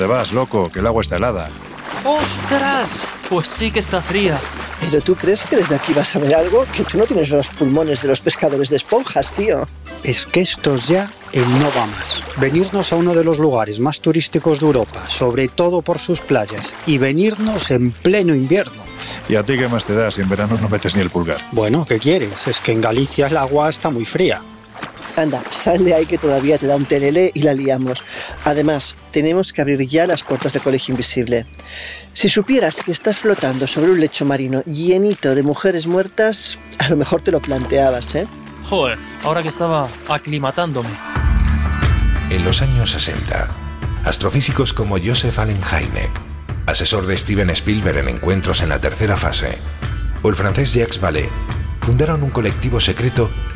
¿dónde vas, loco? Que el agua está helada. ¡Ostras! Pues sí que está fría. ¿Pero tú crees que desde aquí vas a ver algo? Que tú no tienes los pulmones de los pescadores de esponjas, tío. Es que estos ya el no va más. Venirnos a uno de los lugares más turísticos de Europa, sobre todo por sus playas, y venirnos en pleno invierno. ¿Y a ti qué más te da si en verano no metes ni el pulgar? Bueno, ¿qué quieres? Es que en Galicia el agua está muy fría. Anda, sal de ahí que todavía te da un telele y la liamos. Además, tenemos que abrir ya las puertas de Colegio Invisible. Si supieras que estás flotando sobre un lecho marino llenito de mujeres muertas, a lo mejor te lo planteabas, ¿eh? Joder, ahora que estaba aclimatándome. En los años 60, astrofísicos como Joseph Allen Hynek, asesor de Steven Spielberg en encuentros en la tercera fase, o el francés Jacques Vallée, fundaron un colectivo secreto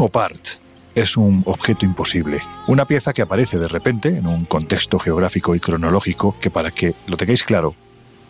Opart es un objeto imposible, una pieza que aparece de repente en un contexto geográfico y cronológico que para que lo tengáis claro,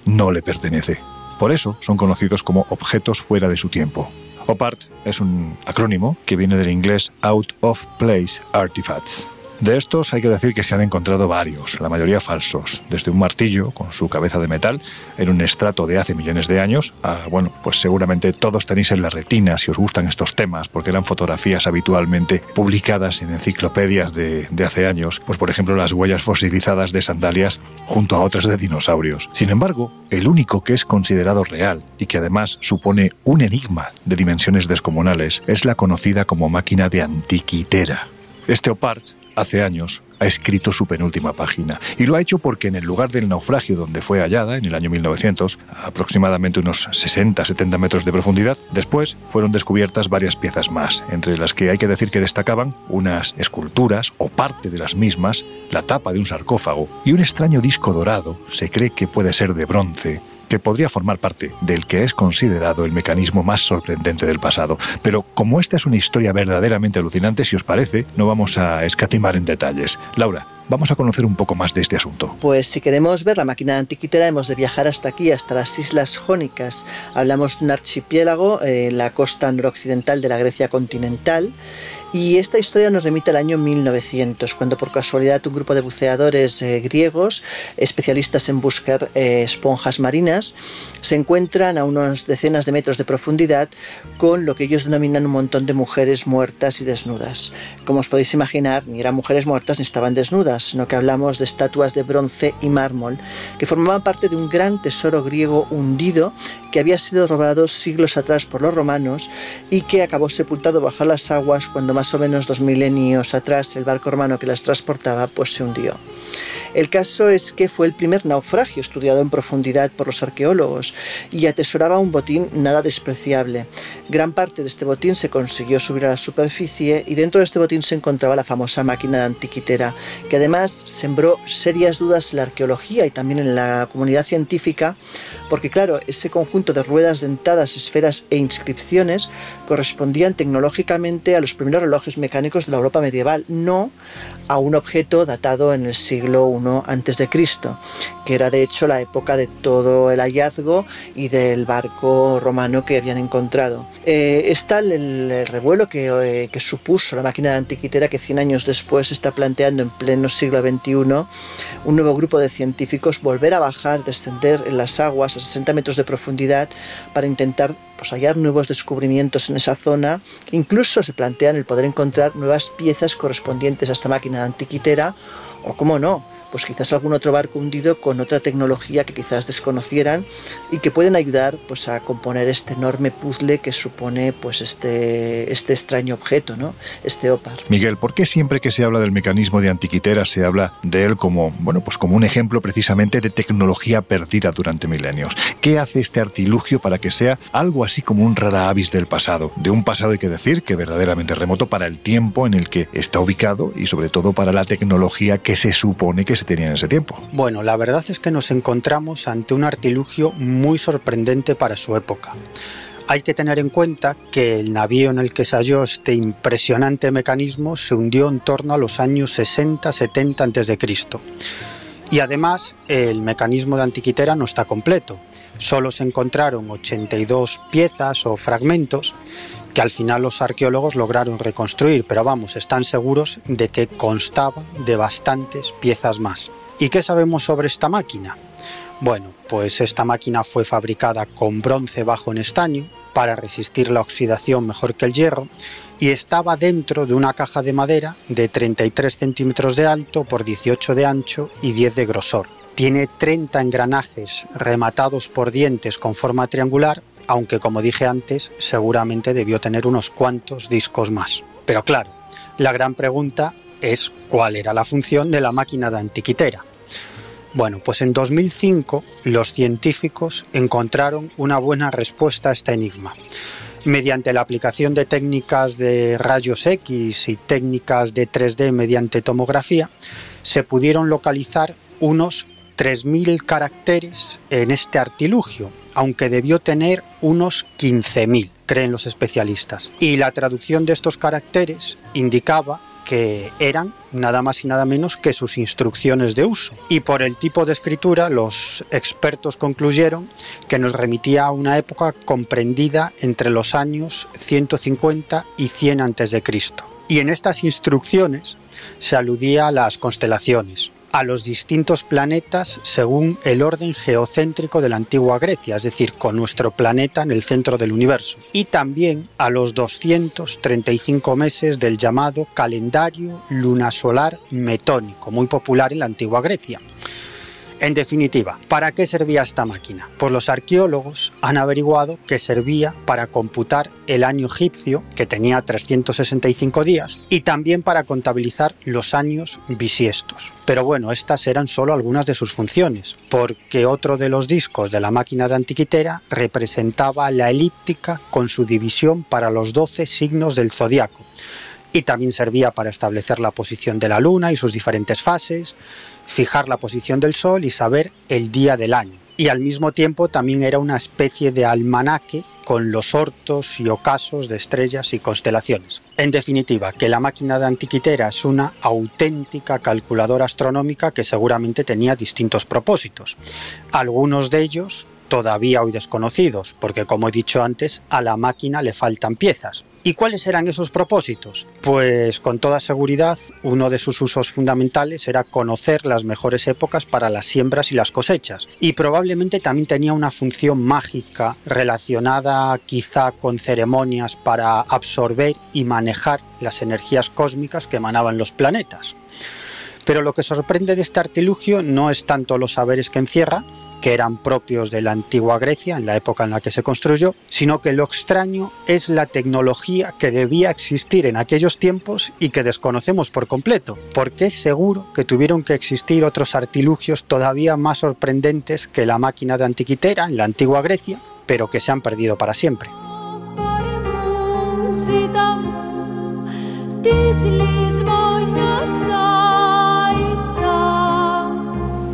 no le pertenece. Por eso son conocidos como objetos fuera de su tiempo. OPART es un acrónimo que viene del inglés Out of Place Artifacts. De estos hay que decir que se han encontrado varios, la mayoría falsos, desde un martillo con su cabeza de metal en un estrato de hace millones de años, a, bueno, pues seguramente todos tenéis en la retina si os gustan estos temas, porque eran fotografías habitualmente publicadas en enciclopedias de, de hace años, pues por ejemplo las huellas fosilizadas de sandalias junto a otras de dinosaurios. Sin embargo, el único que es considerado real y que además supone un enigma de dimensiones descomunales es la conocida como máquina de Antiquitera. Este OPART hace años, ha escrito su penúltima página. Y lo ha hecho porque en el lugar del naufragio donde fue hallada, en el año 1900, aproximadamente unos 60-70 metros de profundidad, después fueron descubiertas varias piezas más, entre las que hay que decir que destacaban unas esculturas, o parte de las mismas, la tapa de un sarcófago y un extraño disco dorado, se cree que puede ser de bronce, que podría formar parte del que es considerado el mecanismo más sorprendente del pasado. Pero como esta es una historia verdaderamente alucinante, si os parece, no vamos a escatimar en detalles. Laura, vamos a conocer un poco más de este asunto. Pues si queremos ver la máquina antiquitera hemos de viajar hasta aquí, hasta las Islas Jónicas. Hablamos de un archipiélago en la costa noroccidental de la Grecia continental y esta historia nos remite al año 1900, cuando por casualidad un grupo de buceadores eh, griegos, especialistas en buscar eh, esponjas marinas, se encuentran a unas decenas de metros de profundidad con lo que ellos denominan un montón de mujeres muertas y desnudas. Como os podéis imaginar, ni eran mujeres muertas ni estaban desnudas, sino que hablamos de estatuas de bronce y mármol que formaban parte de un gran tesoro griego hundido que había sido robado siglos atrás por los romanos y que acabó sepultado bajo las aguas cuando más o menos dos milenios atrás el barco romano que las transportaba pues se hundió. El caso es que fue el primer naufragio estudiado en profundidad por los arqueólogos y atesoraba un botín nada despreciable. Gran parte de este botín se consiguió subir a la superficie y dentro de este botín se encontraba la famosa máquina de antiquitera, que además sembró serias dudas en la arqueología y también en la comunidad científica, porque claro, ese conjunto de ruedas dentadas, esferas e inscripciones correspondían tecnológicamente a los primeros relojes mecánicos de la Europa medieval, no a un objeto datado en el siglo I a.C., que era de hecho la época de todo el hallazgo y del barco romano que habían encontrado. Eh, está el, revuelo que, eh, que, supuso la máquina de antiquitera que 100 años después está planteando en pleno siglo XXI un nuevo grupo de científicos volver a bajar, descender en las aguas a 60 metros de profundidad para intentar pues, hallar nuevos descubrimientos en esa zona. Incluso se plantean el poder encontrar nuevas piezas correspondientes a esta máquina antiquitera o, como no, pues quizás algún otro barco hundido con otra tecnología que quizás desconocieran y que pueden ayudar pues a componer este enorme puzzle que supone pues este, este extraño objeto, ¿no? Este OPAR. Miguel, ¿por qué siempre que se habla del mecanismo de Antiquitera se habla de él como, bueno, pues como un ejemplo precisamente de tecnología perdida durante milenios? ¿Qué hace este artilugio para que sea algo así como un rara avis del pasado? De un pasado hay que decir que verdaderamente remoto para el tiempo en el que está ubicado y sobre todo para la tecnología que se supone que se en ese tiempo. Bueno, la verdad es que nos encontramos ante un artilugio muy sorprendente para su época. Hay que tener en cuenta que el navío en el que se halló este impresionante mecanismo se hundió en torno a los años 60-70 a.C. Y además el mecanismo de Antiquitera no está completo. Solo se encontraron 82 piezas o fragmentos que al final los arqueólogos lograron reconstruir, pero vamos, están seguros de que constaba de bastantes piezas más. ¿Y qué sabemos sobre esta máquina? Bueno, pues esta máquina fue fabricada con bronce bajo en estaño para resistir la oxidación mejor que el hierro y estaba dentro de una caja de madera de 33 centímetros de alto por 18 de ancho y 10 de grosor. Tiene 30 engranajes rematados por dientes con forma triangular aunque como dije antes, seguramente debió tener unos cuantos discos más. Pero claro, la gran pregunta es cuál era la función de la máquina de antiquitera. Bueno, pues en 2005 los científicos encontraron una buena respuesta a este enigma. Mediante la aplicación de técnicas de rayos X y técnicas de 3D mediante tomografía, se pudieron localizar unos 3.000 caracteres en este artilugio, aunque debió tener unos 15.000, creen los especialistas. Y la traducción de estos caracteres indicaba que eran nada más y nada menos que sus instrucciones de uso. Y por el tipo de escritura, los expertos concluyeron que nos remitía a una época comprendida entre los años 150 y 100 a.C. Y en estas instrucciones se aludía a las constelaciones, a los distintos planetas según el orden geocéntrico de la antigua Grecia, es decir, con nuestro planeta en el centro del universo, y también a los 235 meses del llamado calendario lunasolar metónico, muy popular en la antigua Grecia. En definitiva, ¿para qué servía esta máquina? Pues los arqueólogos han averiguado que servía para computar el año egipcio, que tenía 365 días, y también para contabilizar los años bisiestos. Pero bueno, estas eran solo algunas de sus funciones, porque otro de los discos de la máquina de antiquitera representaba la elíptica con su división para los 12 signos del zodiaco y también servía para establecer la posición de la luna y sus diferentes fases, fijar la posición del Sol y saber el día del año. Y al mismo tiempo también era una especie de almanaque con los hortos y ocasos de estrellas y constelaciones. En definitiva, que la máquina de Antiquitera es una auténtica calculadora astronómica que seguramente tenía distintos propósitos. Algunos de ellos todavía hoy desconocidos, porque como he dicho antes, a la máquina le faltan piezas. ¿Y cuáles eran esos propósitos? Pues con toda seguridad uno de sus usos fundamentales era conocer las mejores épocas para las siembras y las cosechas. Y probablemente también tenía una función mágica relacionada quizá con ceremonias para absorber y manejar las energías cósmicas que emanaban los planetas. Pero lo que sorprende de este artilugio no es tanto los saberes que encierra, que eran propios de la antigua Grecia en la época en la que se construyó, sino que lo extraño es la tecnología que debía existir en aquellos tiempos y que desconocemos por completo, porque es seguro que tuvieron que existir otros artilugios todavía más sorprendentes que la máquina de antiquitera en la antigua Grecia, pero que se han perdido para siempre.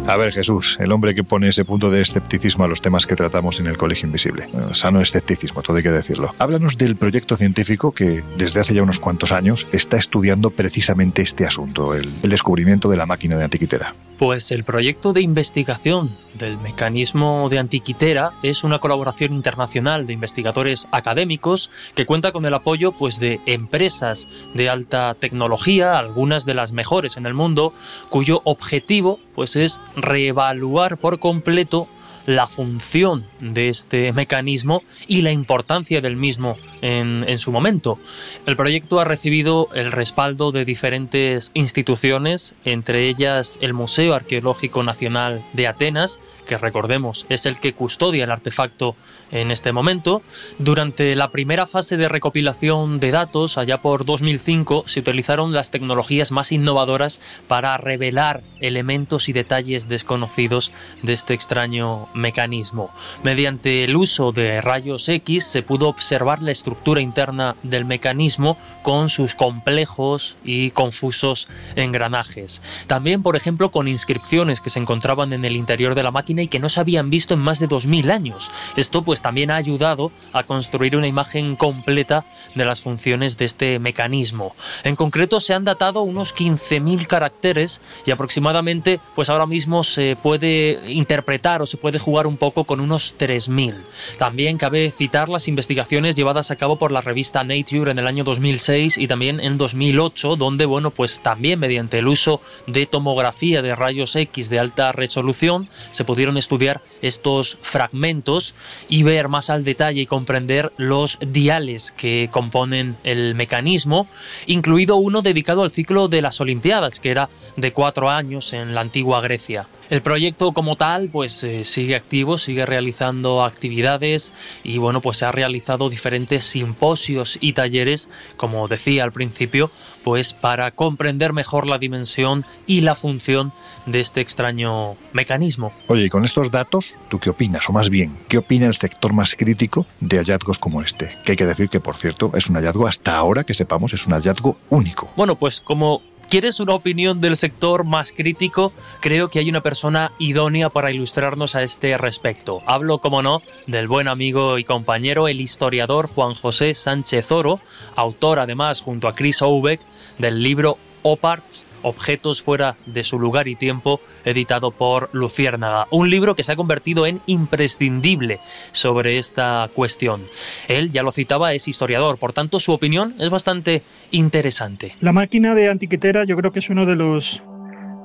A ver, Jesús, el hombre que pone ese punto de escepticismo a los temas que tratamos en el Colegio Invisible. sano escepticismo, todo hay que decirlo. Háblanos del proyecto científico que desde hace ya unos cuantos años está estudiando precisamente este asunto, el, el descubrimiento de la máquina de Antiquitera. Pues el proyecto de investigación del mecanismo de Antiquitera es una colaboración internacional de investigadores académicos que cuenta con el apoyo pues de empresas de alta tecnología, algunas de las mejores en el mundo, cuyo objetivo pues es reevaluar por completo la función de este mecanismo y la importancia del mismo en, su momento. El proyecto ha recibido el respaldo de diferentes instituciones, entre ellas el Museo Arqueológico Nacional de Atenas, que recordemos es el que custodia el artefacto en este momento. Durante la primera fase de recopilación de datos, allá por 2005, se utilizaron las tecnologías más innovadoras para revelar elementos y detalles desconocidos de este extraño mecanismo. Mediante el uso de rayos X se pudo observar la estructura interna del mecanismo con sus complejos y confusos engranajes. También, por ejemplo, con inscripciones que se encontraban en el interior de la máquina y que no se habían visto en más de 2000 años. Esto pues también ha ayudado a construir una imagen completa de las funciones de este mecanismo. En concreto se han datado unos 15.000 caracteres y aproximadamente pues ahora mismo se puede interpretar o se puede jugar un poco con unos 3.000. También cabe citar las investigaciones llevadas a cabo por la revista Nature en el año 2006 y también en 2008 donde bueno pues también mediante el uso de tomografía de rayos X de alta resolución se pudieron estudiar estos fragmentos y ver más al detalle y comprender los diales que componen el mecanismo, incluido uno dedicado al ciclo de las Olimpiadas, que era de cuatro años en la antigua Grecia. El proyecto como tal pues eh, sigue activo, sigue realizando actividades y bueno pues se ha realizado diferentes simposios y talleres, como decía al principio, pues para comprender mejor la dimensión y la función de este extraño mecanismo. Oye, y con estos datos, ¿tú qué opinas? O más bien, ¿qué opina el sector más crítico de hallazgos como este? Que hay que decir que, por cierto, es un hallazgo hasta ahora que sepamos, es un hallazgo único. Bueno, pues como ¿Quieres una opinión del sector más crítico? Creo que hay una persona idónea para ilustrarnos a este respecto. Hablo, como no, del buen amigo y compañero, el historiador Juan José Sánchez Oro, autor además junto a Chris Oubeck del libro Oparts Objetos fuera de su lugar y tiempo, editado por Luciérnaga. Un libro que se ha convertido en imprescindible sobre esta cuestión. Él, ya lo citaba, es historiador, por tanto su opinión es bastante interesante. La máquina de antiquitera yo creo que es uno de los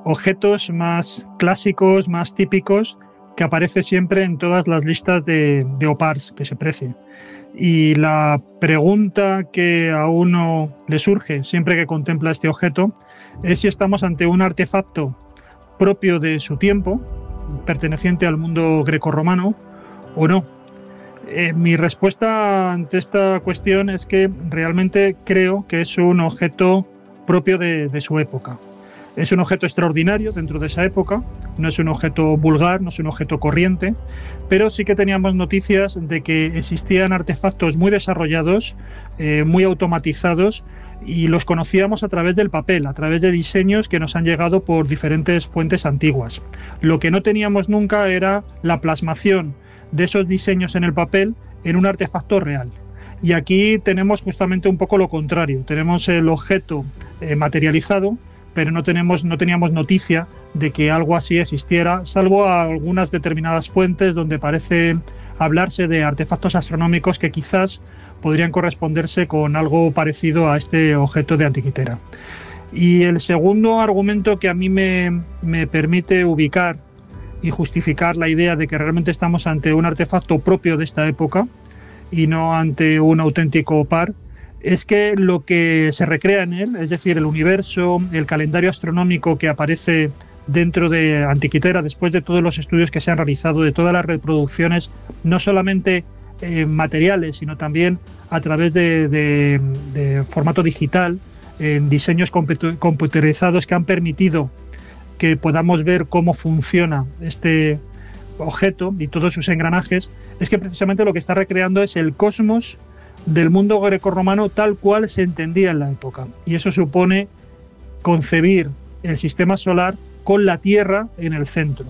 objetos más clásicos, más típicos, que aparece siempre en todas las listas de, de OPARS que se precie. Y la pregunta que a uno le surge siempre que contempla este objeto es si estamos ante un artefacto propio de su tiempo, perteneciente al mundo grecorromano, o no. Eh, mi respuesta ante esta cuestión es que realmente creo que es un objeto propio de, su época. Es un objeto extraordinario dentro de esa época, no es un objeto vulgar, no es un objeto corriente, pero sí que teníamos noticias de que existían artefactos muy desarrollados, eh, muy automatizados, y los conocíamos a través del papel, a través de diseños que nos han llegado por diferentes fuentes antiguas. Lo que no teníamos nunca era la plasmación de esos diseños en el papel en un artefacto real. Y aquí tenemos justamente un poco lo contrario. Tenemos el objeto eh, materializado, pero no, tenemos, no teníamos noticia de que algo así existiera, salvo algunas determinadas fuentes donde parece hablarse de artefactos astronómicos que quizás podrían corresponderse con algo parecido a este objeto de antiquitera. Y el segundo argumento que a mí me, me permite ubicar y justificar la idea de que realmente estamos ante un artefacto propio de esta época y no ante un auténtico par, es que lo que se recrea en él, es decir, el universo, el calendario astronómico que aparece dentro de Antiquitera, después de todos los estudios que se han realizado, de todas las reproducciones, no solamente eh, materiales, sino también a través de, formato digital, en diseños computerizados que han permitido que podamos ver cómo funciona este objeto y todos sus engranajes, es que precisamente lo que está recreando es el cosmos del mundo grecorromano tal cual se entendía en la época. Y eso supone concebir el sistema solar con la Tierra en el centro.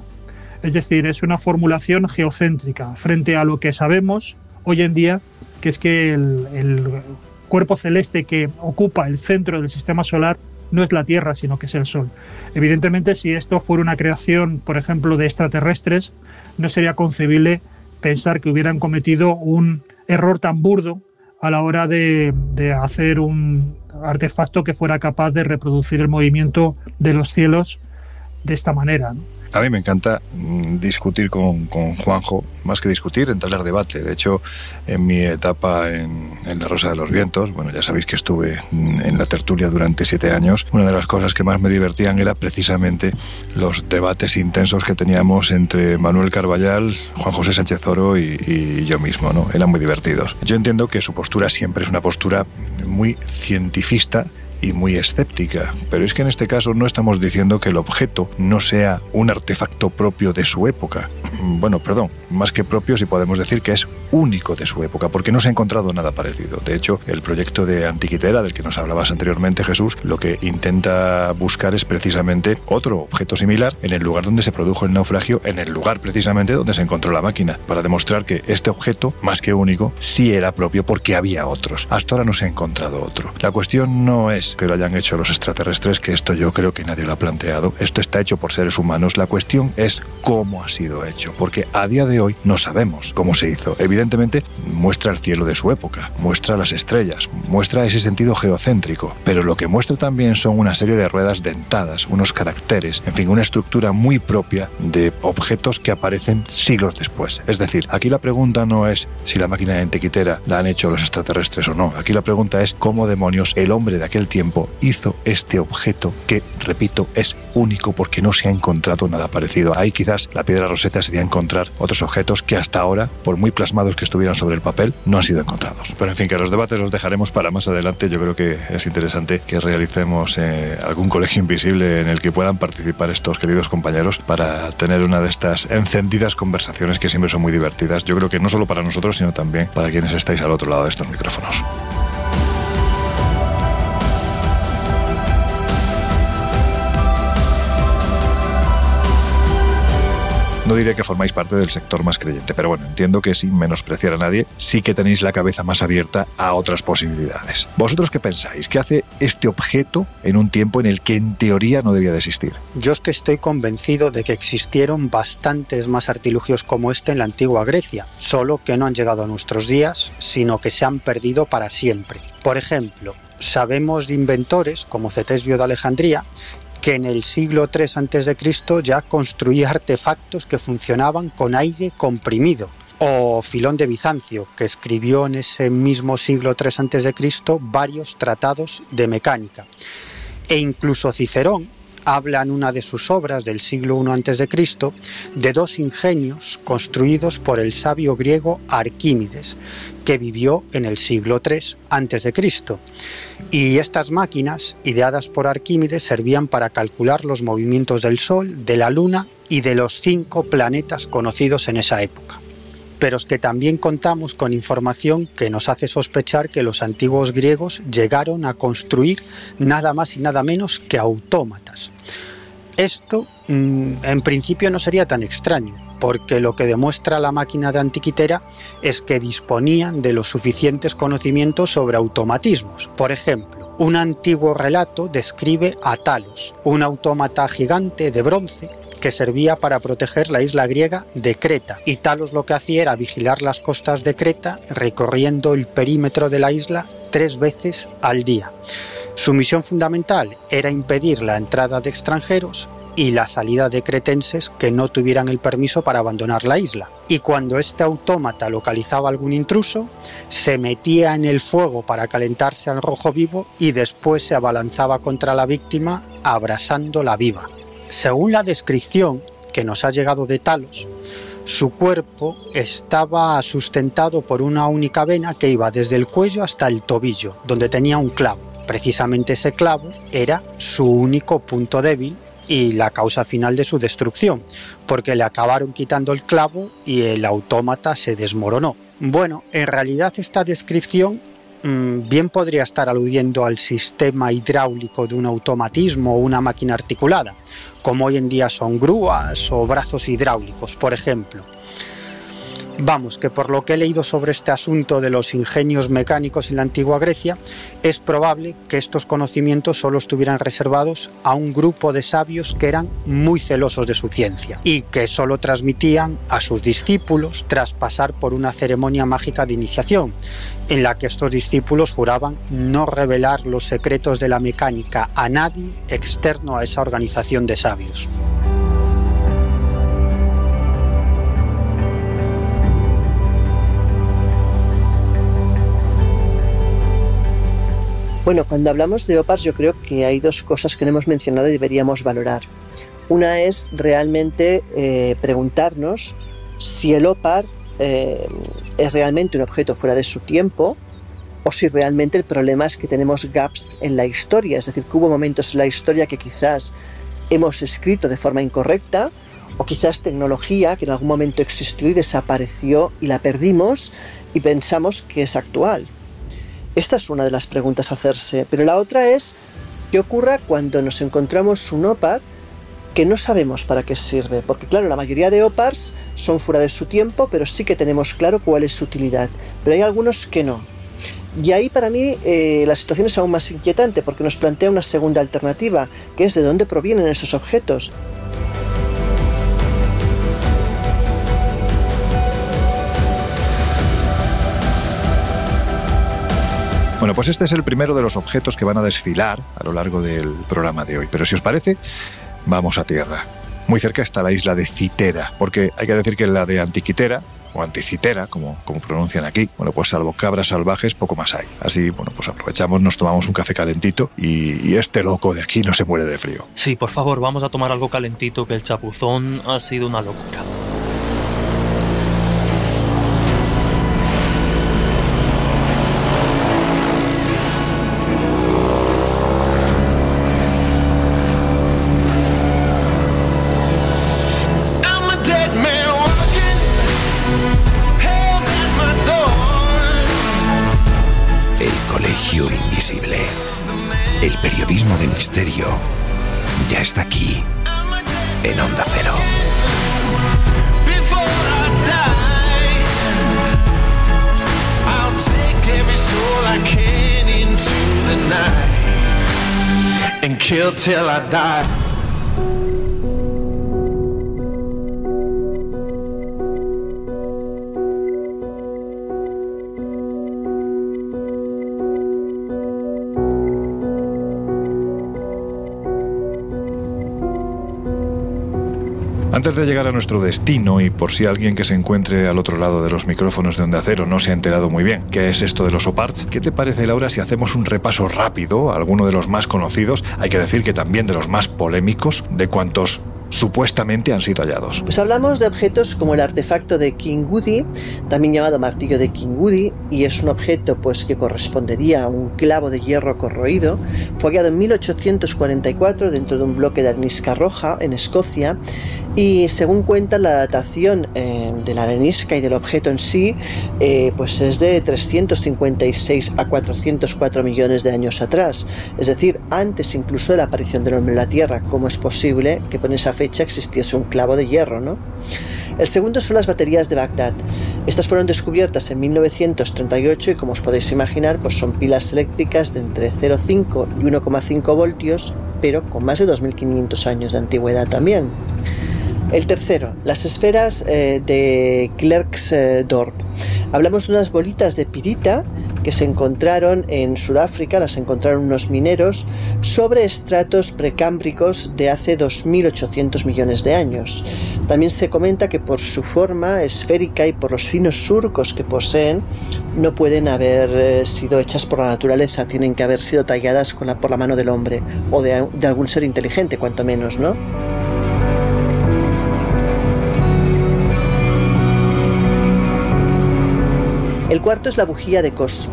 Es decir, es una formulación geocéntrica frente a lo que sabemos hoy en día, que es que el, cuerpo celeste que ocupa el centro del sistema solar no es la Tierra, sino que es el Sol. Evidentemente, si esto fuera una creación, por ejemplo, de extraterrestres, no sería concebible pensar que hubieran cometido un error tan burdo a la hora de, hacer un artefacto que fuera capaz de reproducir el movimiento de los cielos de esta manera. A mí me encanta mm, discutir con, Juanjo, más que discutir, entablar debate. De hecho, en mi etapa en, La Rosa de los Vientos, bueno, ya sabéis que estuve mm, en la tertulia durante siete años, una de las cosas que más me divertían era precisamente los debates intensos que teníamos entre Manuel Carballal, Juan José Sánchez Oro y, y yo mismo, ¿no? Eran muy divertidos. Yo entiendo que su postura siempre es una postura muy cientifista y muy escéptica. Pero es que en este caso no estamos diciendo que el objeto no sea un artefacto propio de su época. Bueno, perdón, más que propio si podemos decir que es único de su época, porque no se ha encontrado nada parecido. De hecho, el proyecto de Antiquitera, del que nos hablabas anteriormente, Jesús, lo que intenta buscar es precisamente otro objeto similar en el lugar donde se produjo el naufragio, en el lugar precisamente donde se encontró la máquina, para demostrar que este objeto, más que único, sí era propio porque había otros. Hasta ahora no se ha encontrado otro. La cuestión no es que lo hayan hecho los extraterrestres, que esto yo creo que nadie lo ha planteado. Esto está hecho por seres humanos. La cuestión es cómo ha sido hecho, porque a día de hoy no sabemos cómo se hizo. Evidentemente muestra el cielo de su época, muestra las estrellas, muestra ese sentido geocéntrico, pero lo que muestra también son una serie de ruedas dentadas, unos caracteres, en fin, una estructura muy propia de objetos que aparecen siglos después. Es decir, aquí la pregunta no es si la máquina de antiquitera la han hecho los extraterrestres o no. Aquí la pregunta es cómo demonios el hombre de aquel tiempo hizo este objeto que, repito, es único porque no se ha encontrado nada parecido. Ahí quizás la piedra roseta sería encontrar otros objetos que hasta ahora, por muy plasmados que estuvieran sobre el papel, no han sido encontrados. Pero en fin, que los debates los dejaremos para más adelante. Yo creo que es interesante que realicemos eh, algún colegio invisible en el que puedan participar estos queridos compañeros para tener una de estas encendidas conversaciones que siempre son muy divertidas. Yo creo que no solo para nosotros, sino también para quienes estáis al otro lado de estos micrófonos. No diré que formáis parte del sector más creyente, pero bueno, entiendo que sin menospreciar a nadie, sí que tenéis la cabeza más abierta a otras posibilidades. ¿Vosotros qué pensáis? ¿Qué hace este objeto en un tiempo en el que en teoría no debía de existir? Yo es que estoy convencido de que existieron bastantes más artilugios como este en la antigua Grecia, solo que no han llegado a nuestros días, sino que se han perdido para siempre. Por ejemplo, sabemos de inventores como Cetesbio de Alejandría que en el siglo III a.C. ya construía artefactos que funcionaban con aire comprimido. O Filón de Bizancio, que escribió en ese mismo siglo III a.C. varios tratados de mecánica. E incluso Cicerón habla en una de sus obras del siglo I a.C. de dos ingenios construidos por el sabio griego Arquímedes, que vivió en el siglo III a.C. Y estas máquinas, ideadas por Arquímedes, servían para calcular los movimientos del Sol, de la Luna y de los cinco planetas conocidos en esa época. Pero es que también contamos con información que nos hace sospechar que los antiguos griegos llegaron a construir nada más y nada menos que autómatas. Esto mm, en principio no sería tan extraño, porque lo que demuestra la máquina de Antiquitera es que disponían de los suficientes conocimientos sobre automatismos. Por ejemplo, un antiguo relato describe a Talos, un autómata gigante de bronce que servía para proteger la isla griega de Creta, y Talos lo que hacía era vigilar las costas de Creta recorriendo el perímetro de la isla tres veces al día. Su misión fundamental era impedir la entrada de extranjeros y la salida de cretenses que no tuvieran el permiso para abandonar la isla. Y cuando este autómata localizaba algún intruso, se metía en el fuego para calentarse al rojo vivo y después se abalanzaba contra la víctima abrasándola viva. Según la descripción que nos ha llegado de Talos, su cuerpo estaba sustentado por una única vena que iba desde el cuello hasta el tobillo, donde tenía un clavo. Precisamente ese clavo era su único punto débil y la causa final de su destrucción, porque le acabaron quitando el clavo y el autómata se desmoronó. Bueno, en realidad esta descripción mm, bien podría estar aludiendo al sistema hidráulico de un automatismo o una máquina articulada, como hoy en día son grúas o brazos hidráulicos, por ejemplo. Vamos, que por lo que he leído sobre este asunto de los ingenios mecánicos en la antigua Grecia, es probable que estos conocimientos solo estuvieran reservados a un grupo de sabios que eran muy celosos de su ciencia y que solo transmitían a sus discípulos tras pasar por una ceremonia mágica de iniciación, en la que estos discípulos juraban no revelar los secretos de la mecánica a nadie externo a esa organización de sabios. Bueno, cuando hablamos de OPARS yo creo que hay dos cosas que no hemos mencionado y deberíamos valorar. Una es realmente eh, preguntarnos si el OPAR eh, es realmente un objeto fuera de su tiempo o si realmente el problema es que tenemos gaps en la historia, es decir, que hubo momentos en la historia que quizás hemos escrito de forma incorrecta o quizás tecnología que en algún momento existió y desapareció y la perdimos y pensamos que es actual. Esta es una de las preguntas a hacerse, pero la otra es qué ocurra cuando nos encontramos un OPAR que no sabemos para qué sirve, porque claro, la mayoría de OPARs son fuera de su tiempo, pero sí que tenemos claro cuál es su utilidad, pero hay algunos que no. Y ahí para mí eh, la situación es aún más inquietante porque nos plantea una segunda alternativa, que es de dónde provienen esos objetos. Bueno, pues este es el primero de los objetos que van a desfilar a lo largo del programa de hoy. Pero si os parece, vamos a tierra. Muy cerca está la isla de Citera, porque hay que decir que la de Antiquitera, o anticitera, como, como pronuncian aquí, bueno, pues salvo cabras salvajes, poco más hay. Así, bueno, pues aprovechamos, nos tomamos un café calentito y, y, este loco de aquí no se muere de frío. Sí, por favor, vamos a tomar algo calentito, que el chapuzón ha sido una locura. Till I die. De llegar a nuestro destino, y por si alguien que se encuentre al otro lado de los micrófonos de Onda Cero no se ha enterado muy bien qué es esto de los OPARTs, ¿qué te parece, Laura, si hacemos un repaso rápido alguno de los más conocidos? Hay que decir que también de los más polémicos, de cuantos supuestamente han sido hallados. Pues hablamos de objetos como el artefacto de King Woody, también llamado martillo de King Woody, y es un objeto pues que correspondería a un clavo de hierro corroído. Fue hallado en 1844 dentro de un bloque de arenisca roja en Escocia y según cuenta la datación eh, de la arenisca y del objeto en sí, eh, pues es de 356 a 404 millones de años atrás, es decir, antes incluso de la aparición del hombre en la Tierra. ¿Cómo es posible que con esa existiese un clavo de hierro, no? El segundo son las baterías de Bagdad. Estas fueron descubiertas en 1938 y como os podéis imaginar, pues son pilas eléctricas de entre 0,5 y 1,5 voltios, pero con más de 2.500 años de antigüedad también. El tercero, las esferas eh, de Klerksdorp. Hablamos de unas bolitas de pirita que se encontraron en Sudáfrica, las encontraron unos mineros, sobre estratos precámbricos de hace 2.800 millones de años. También se comenta que por su forma esférica y por los finos surcos que poseen, no pueden haber eh, sido hechas por la naturaleza, tienen que haber sido talladas por la mano del hombre o de algún ser inteligente, cuanto menos, ¿no? El cuarto es la bujía de Coso.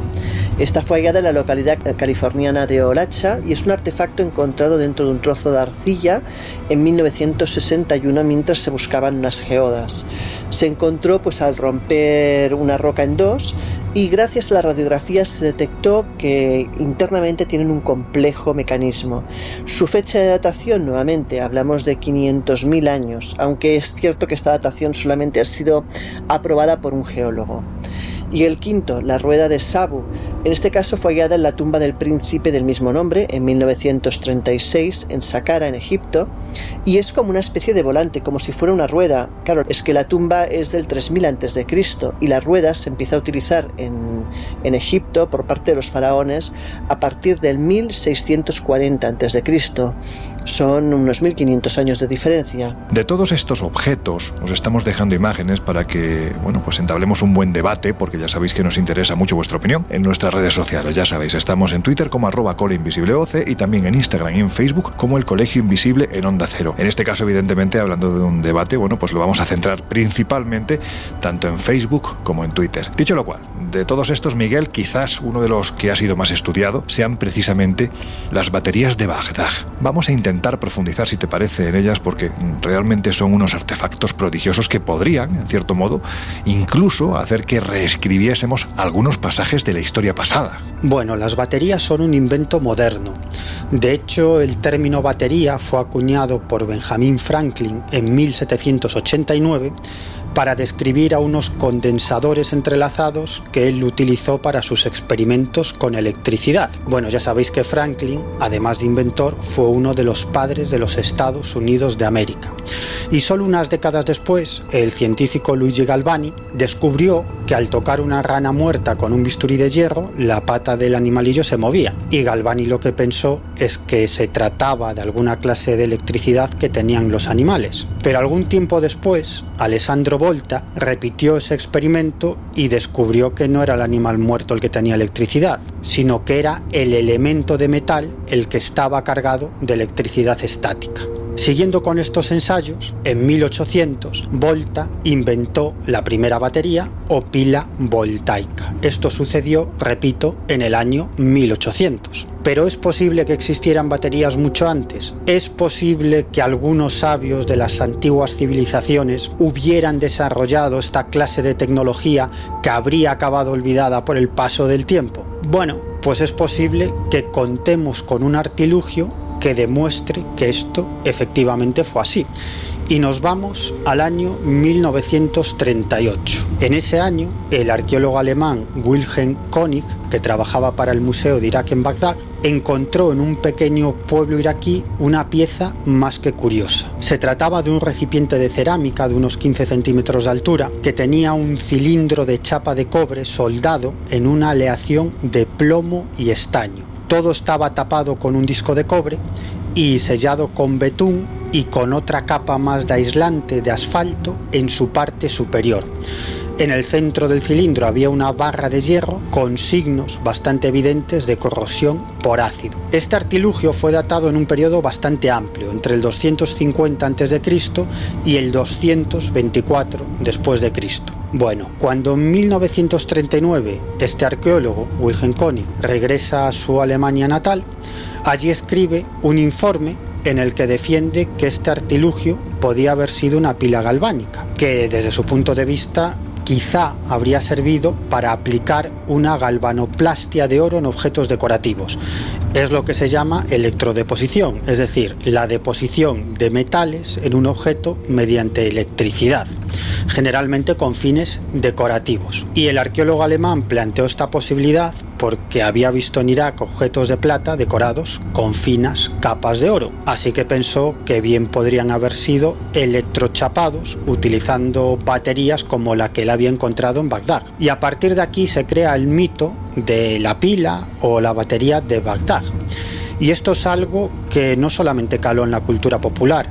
Esta fue hallada en la localidad californiana de Olacha y es un artefacto encontrado dentro de un trozo de arcilla en 1961 mientras se buscaban unas geodas. Se encontró pues al romper una roca en dos y gracias a la radiografía se detectó que internamente tienen un complejo mecanismo. Su fecha de datación, nuevamente, hablamos de 500.000 años, aunque es cierto que esta datación solamente ha sido aprobada por un geólogo. Y el quinto, la rueda de Sabu. En este caso fue hallada en la tumba del príncipe del mismo nombre en 1936 en Saqqara, en Egipto, y es como una especie de volante, como si fuera una rueda. Claro, es que la tumba es del 3000 a.C. y la rueda se empieza a utilizar en, en Egipto por parte de los faraones a partir del 1640 a.C. Son unos 1500 años de diferencia. De todos estos objetos os estamos dejando imágenes para que, bueno, pues entablemos un buen debate porque ya sabéis que nos interesa mucho vuestra opinión en nuestras redes sociales. Ya sabéis, estamos en Twitter como arroba Invisible y también en Instagram y en Facebook como el Colegio Invisible en Onda Cero. En este caso, evidentemente, hablando de un debate, bueno, pues lo vamos a centrar principalmente tanto en Facebook como en Twitter. Dicho lo cual, de todos estos, Miguel, quizás uno de los que ha sido más estudiado sean precisamente las baterías de Bagdad. Vamos a intentar profundizar, si te parece, en ellas porque realmente son unos artefactos prodigiosos que podrían, en cierto modo, incluso hacer que reescribiéramos escribiésemos algunos pasajes de la historia pasada. Bueno, las baterías son un invento moderno. De hecho, el término batería fue acuñado por Benjamin Franklin en 1789 para describir a unos condensadores entrelazados que él utilizó para sus experimentos con electricidad. Bueno, ya sabéis que Franklin, además de inventor, fue uno de los padres de los Estados Unidos de América. Y solo unas décadas después, el científico Luigi Galvani descubrió que al tocar una rana muerta con un bisturí de hierro, la pata del animalillo se movía. Y Galvani lo que pensó es que se trataba de alguna clase de electricidad que tenían los animales. Pero algún tiempo después, Alessandro Volta repitió ese experimento y descubrió que no era el animal muerto el que tenía electricidad, sino que era el elemento de metal el que estaba cargado de electricidad estática. Siguiendo con estos ensayos, en 1800 Volta inventó la primera batería o pila voltaica. Esto sucedió, repito, en el año 1800. Pero es posible que existieran baterías mucho antes. Es posible que algunos sabios de las antiguas civilizaciones hubieran desarrollado esta clase de tecnología que habría acabado olvidada por el paso del tiempo. Bueno, pues es posible que contemos con un artilugio que demuestre que esto efectivamente fue así. Y nos vamos al año 1938. En ese año, el arqueólogo alemán Wilhelm Koenig, que trabajaba para el Museo de Irak en Bagdad, encontró en un pequeño pueblo iraquí una pieza más que curiosa. Se trataba de un recipiente de cerámica de unos 15 centímetros de altura que tenía un cilindro de chapa de cobre soldado en una aleación de plomo y estaño todo estaba tapado con un disco de cobre y sellado con betún y con otra capa más de aislante de asfalto en su parte superior. En el centro del cilindro había una barra de hierro con signos bastante evidentes de corrosión por ácido. Este artilugio fue datado en un periodo bastante amplio, entre el 250 a.C. y el 224 después de Cristo. Bueno, cuando en 1939 este arqueólogo, Wilhelm Koenig, regresa a su Alemania natal, allí escribe un informe en el que defiende que este artilugio podía haber sido una pila galvánica, que desde su punto de vista quizá habría servido para aplicar una galvanoplastia de oro en objetos decorativos. Es lo que se llama electrodeposición, es decir, la deposición de metales en un objeto mediante electricidad, generalmente con fines decorativos. Y el arqueólogo alemán planteó esta posibilidad porque había visto en Irak objetos de plata decorados con finas capas de oro. Así que pensó que bien podrían haber sido electrochapados utilizando baterías como la que él había encontrado en Bagdad. Y a partir de aquí se crea el mito de la pila o la batería de Bagdad. Y esto es algo que no solamente caló en la cultura popular,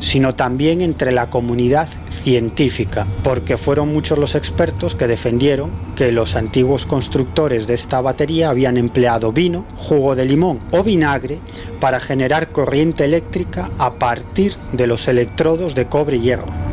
sino también entre la comunidad científica, porque fueron muchos los expertos que defendieron que los antiguos constructores de esta batería habían empleado vino, jugo de limón o vinagre para generar corriente eléctrica a partir de los electrodos de cobre y hierro.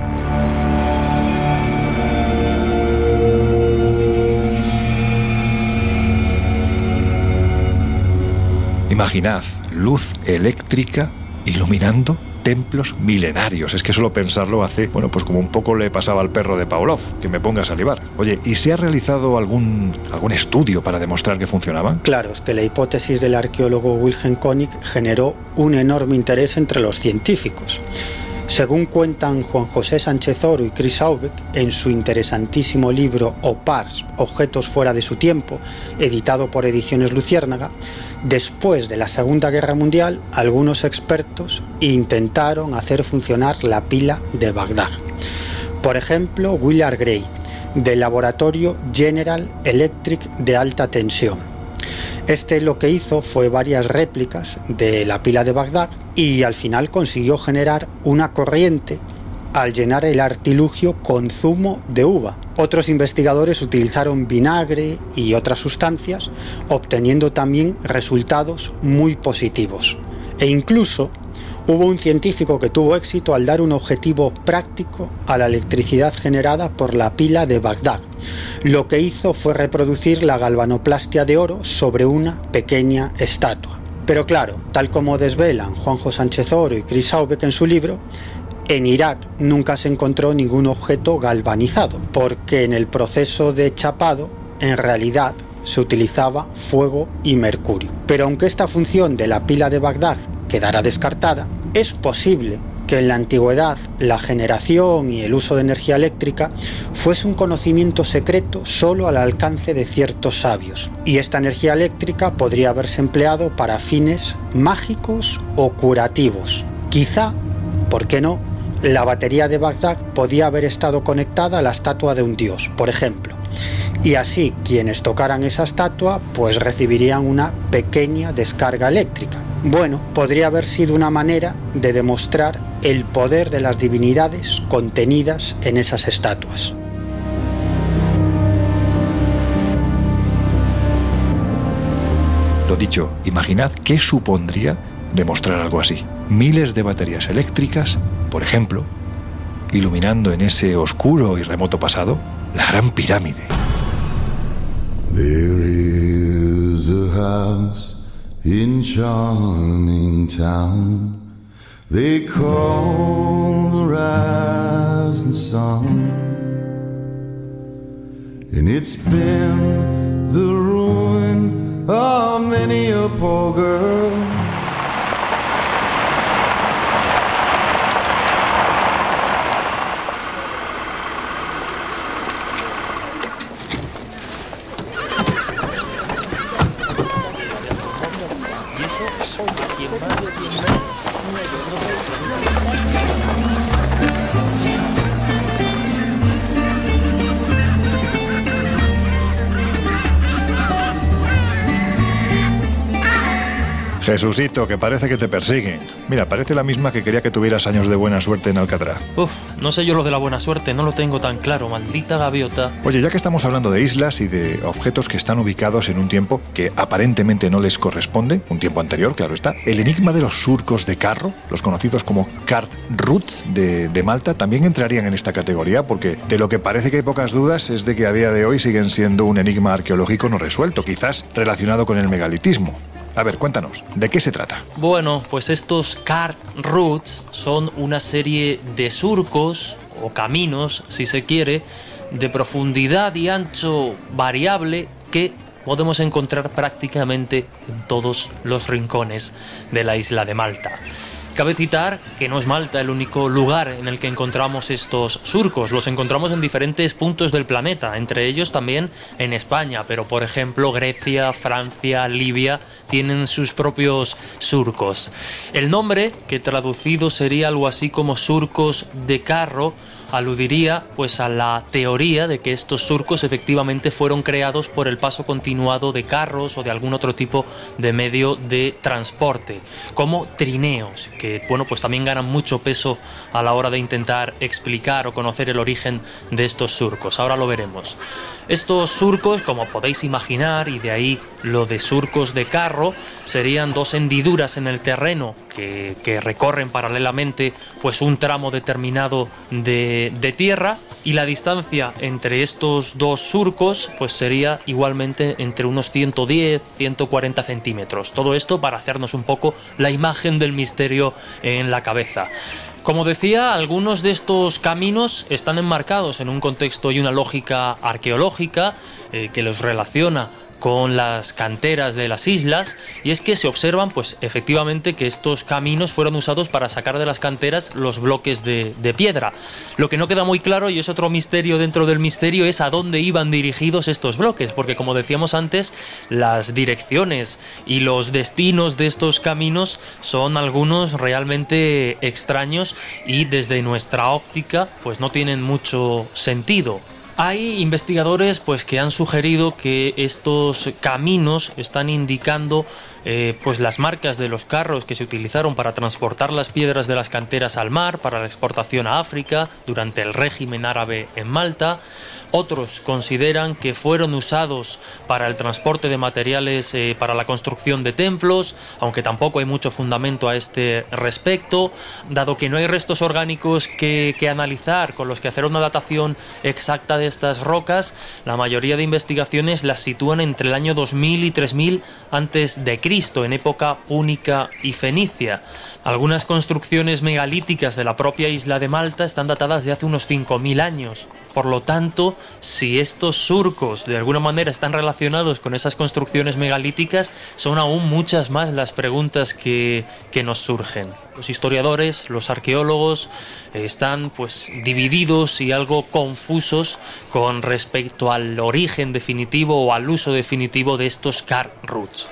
Imaginad luz eléctrica iluminando templos milenarios. Es que solo pensarlo hace, bueno, pues como un poco le pasaba al perro de Pavlov, que me ponga a salivar. Oye, ¿y se ha realizado algún, algún estudio para demostrar que funcionaban? Claro, es que la hipótesis del arqueólogo Wilhelm Koenig generó un enorme interés entre los científicos. Según cuentan Juan José Sánchez Oro y Chris Aubeck en su interesantísimo libro OPARS, Objetos fuera de su tiempo, editado por Ediciones Luciérnaga, después de la Segunda Guerra Mundial, algunos expertos intentaron hacer funcionar la pila de Bagdad. Por ejemplo, Willard Gray, del laboratorio General Electric de alta tensión este lo que hizo fue varias réplicas de la pila de Bagdad y al final consiguió generar una corriente al llenar el artilugio con zumo de uva. Otros investigadores utilizaron vinagre y otras sustancias, obteniendo también resultados muy positivos. E incluso Hubo un científico que tuvo éxito al dar un objetivo práctico a la electricidad generada por la pila de Bagdad. Lo que hizo fue reproducir la galvanoplastia de oro sobre una pequeña estatua. Pero claro, tal como desvelan Juanjo Sánchez Oro y Chris Aubeck en su libro, en Irak nunca se encontró ningún objeto galvanizado, porque en el proceso de chapado, en realidad, se utilizaba fuego y mercurio. Pero aunque esta función de la pila de Bagdad quedara descartada, es posible que en la antigüedad la generación y el uso de energía eléctrica fuese un conocimiento secreto solo al alcance de ciertos sabios, y esta energía eléctrica podría haberse empleado para fines mágicos o curativos. Quizá, ¿por qué no?, la batería de Bagdad podía haber estado conectada a la estatua de un dios, por ejemplo, y así quienes tocaran esa estatua pues recibirían una pequeña descarga eléctrica. Bueno, podría haber sido una manera de demostrar el poder de las divinidades contenidas en esas estatuas. Lo dicho, imaginad qué supondría demostrar algo así. Miles de baterías eléctricas, por ejemplo, iluminando en ese oscuro y remoto pasado la Gran Pirámide. There is a house in charming town they call the rising sun, and it's been the ruin of many a poor girl. Jesucito, que parece que te persiguen. Mira, parece la misma que quería que tuvieras años de buena suerte en Alcatraz. Uf, no sé yo lo de la buena suerte, no lo tengo tan claro, maldita gaviota. Oye, ya que estamos hablando de islas y de objetos que están ubicados en un tiempo que aparentemente no les corresponde, un tiempo anterior, claro está, el enigma de los surcos de carro, los conocidos como Cart Route de, de Malta, también entrarían en esta categoría porque de lo que parece que hay pocas dudas es de que a día de hoy siguen siendo un enigma arqueológico no resuelto, quizás relacionado con el megalitismo. A ver, cuéntanos, ¿de qué se trata? Bueno, pues estos cart routes son una serie de surcos o caminos, si se quiere, de profundidad y ancho variable que podemos encontrar prácticamente en todos los rincones de la isla de Malta. Cabe citar que no es Malta el único lugar en el que encontramos estos surcos, los encontramos en diferentes puntos del planeta, entre ellos también en España, pero por ejemplo Grecia, Francia, Libia tienen sus propios surcos. El nombre, que traducido sería algo así como surcos de carro, aludiría pues a la teoría de que estos surcos efectivamente fueron creados por el paso continuado de carros o de algún otro tipo de medio de transporte, como trineos, que bueno, pues también ganan mucho peso a la hora de intentar explicar o conocer el origen de estos surcos. Ahora lo veremos. Estos surcos, como podéis imaginar, y de ahí lo de surcos de carro, serían dos hendiduras en el terreno que, recorren paralelamente pues un tramo determinado de de, de, tierra y la distancia entre estos dos surcos pues sería igualmente entre unos 110 140 centímetros. Todo esto para hacernos un poco la imagen del misterio en la cabeza como decía, algunos de estos caminos están enmarcados en un contexto y una lógica arqueológica eh, que los relaciona con las canteras de las islas y es que se observan pues efectivamente que estos caminos fueron usados para sacar de las canteras los bloques de, piedra. Lo que no queda muy claro y es otro misterio dentro del misterio es a dónde iban dirigidos estos bloques, porque como decíamos antes, las direcciones y los destinos de estos caminos son algunos realmente extraños y desde nuestra óptica pues no tienen mucho sentido. Hay investigadores pues que han sugerido que estos caminos están indicando eh, pues las marcas de los carros que se utilizaron para transportar las piedras de las canteras al mar para la exportación a África durante el régimen árabe en Malta. Otros consideran que fueron usados para el transporte de materiales eh, para la construcción de templos, aunque tampoco hay mucho fundamento a este respecto, dado que no hay restos orgánicos que, analizar con los que hacer una datación exacta de estas rocas, la mayoría de investigaciones las sitúan entre el año 2000 y 3000 antes de Cristo en época púnica y fenicia. Algunas construcciones megalíticas de la propia isla de Malta están datadas de hace unos 5.000 años. Por lo tanto, si estos surcos de alguna manera están relacionados con esas construcciones megalíticas, son aún muchas más las preguntas que, que nos surgen. Los historiadores, los arqueólogos eh, están pues divididos y algo confusos con respecto al origen definitivo o al uso definitivo de estos car roots.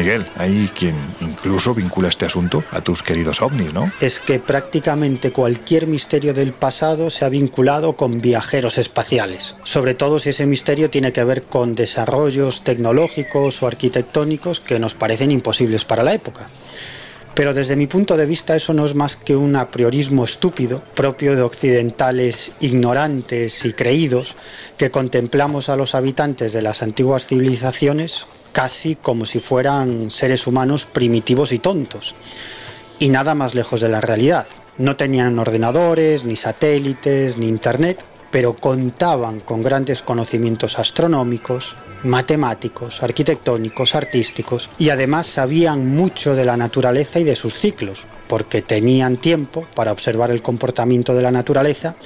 Miguel, hay quien incluso vincula este asunto a tus queridos ovnis, ¿no? Es que prácticamente cualquier misterio del pasado se ha vinculado con viajeros espaciales, sobre todo si ese misterio tiene que ver con desarrollos tecnológicos o arquitectónicos que nos parecen imposibles para la época. Pero desde mi punto de vista eso no es más que un apriorismo estúpido, propio de occidentales ignorantes y creídos, que contemplamos a los habitantes de las antiguas civilizaciones casi como si fueran seres humanos primitivos y tontos. Y nada más lejos de la realidad. No tenían ordenadores, ni satélites, ni internet, pero contaban con grandes conocimientos astronómicos, matemáticos, arquitectónicos, artísticos y además sabían mucho de la naturaleza y de sus ciclos, porque tenían tiempo para observar el comportamiento de la naturaleza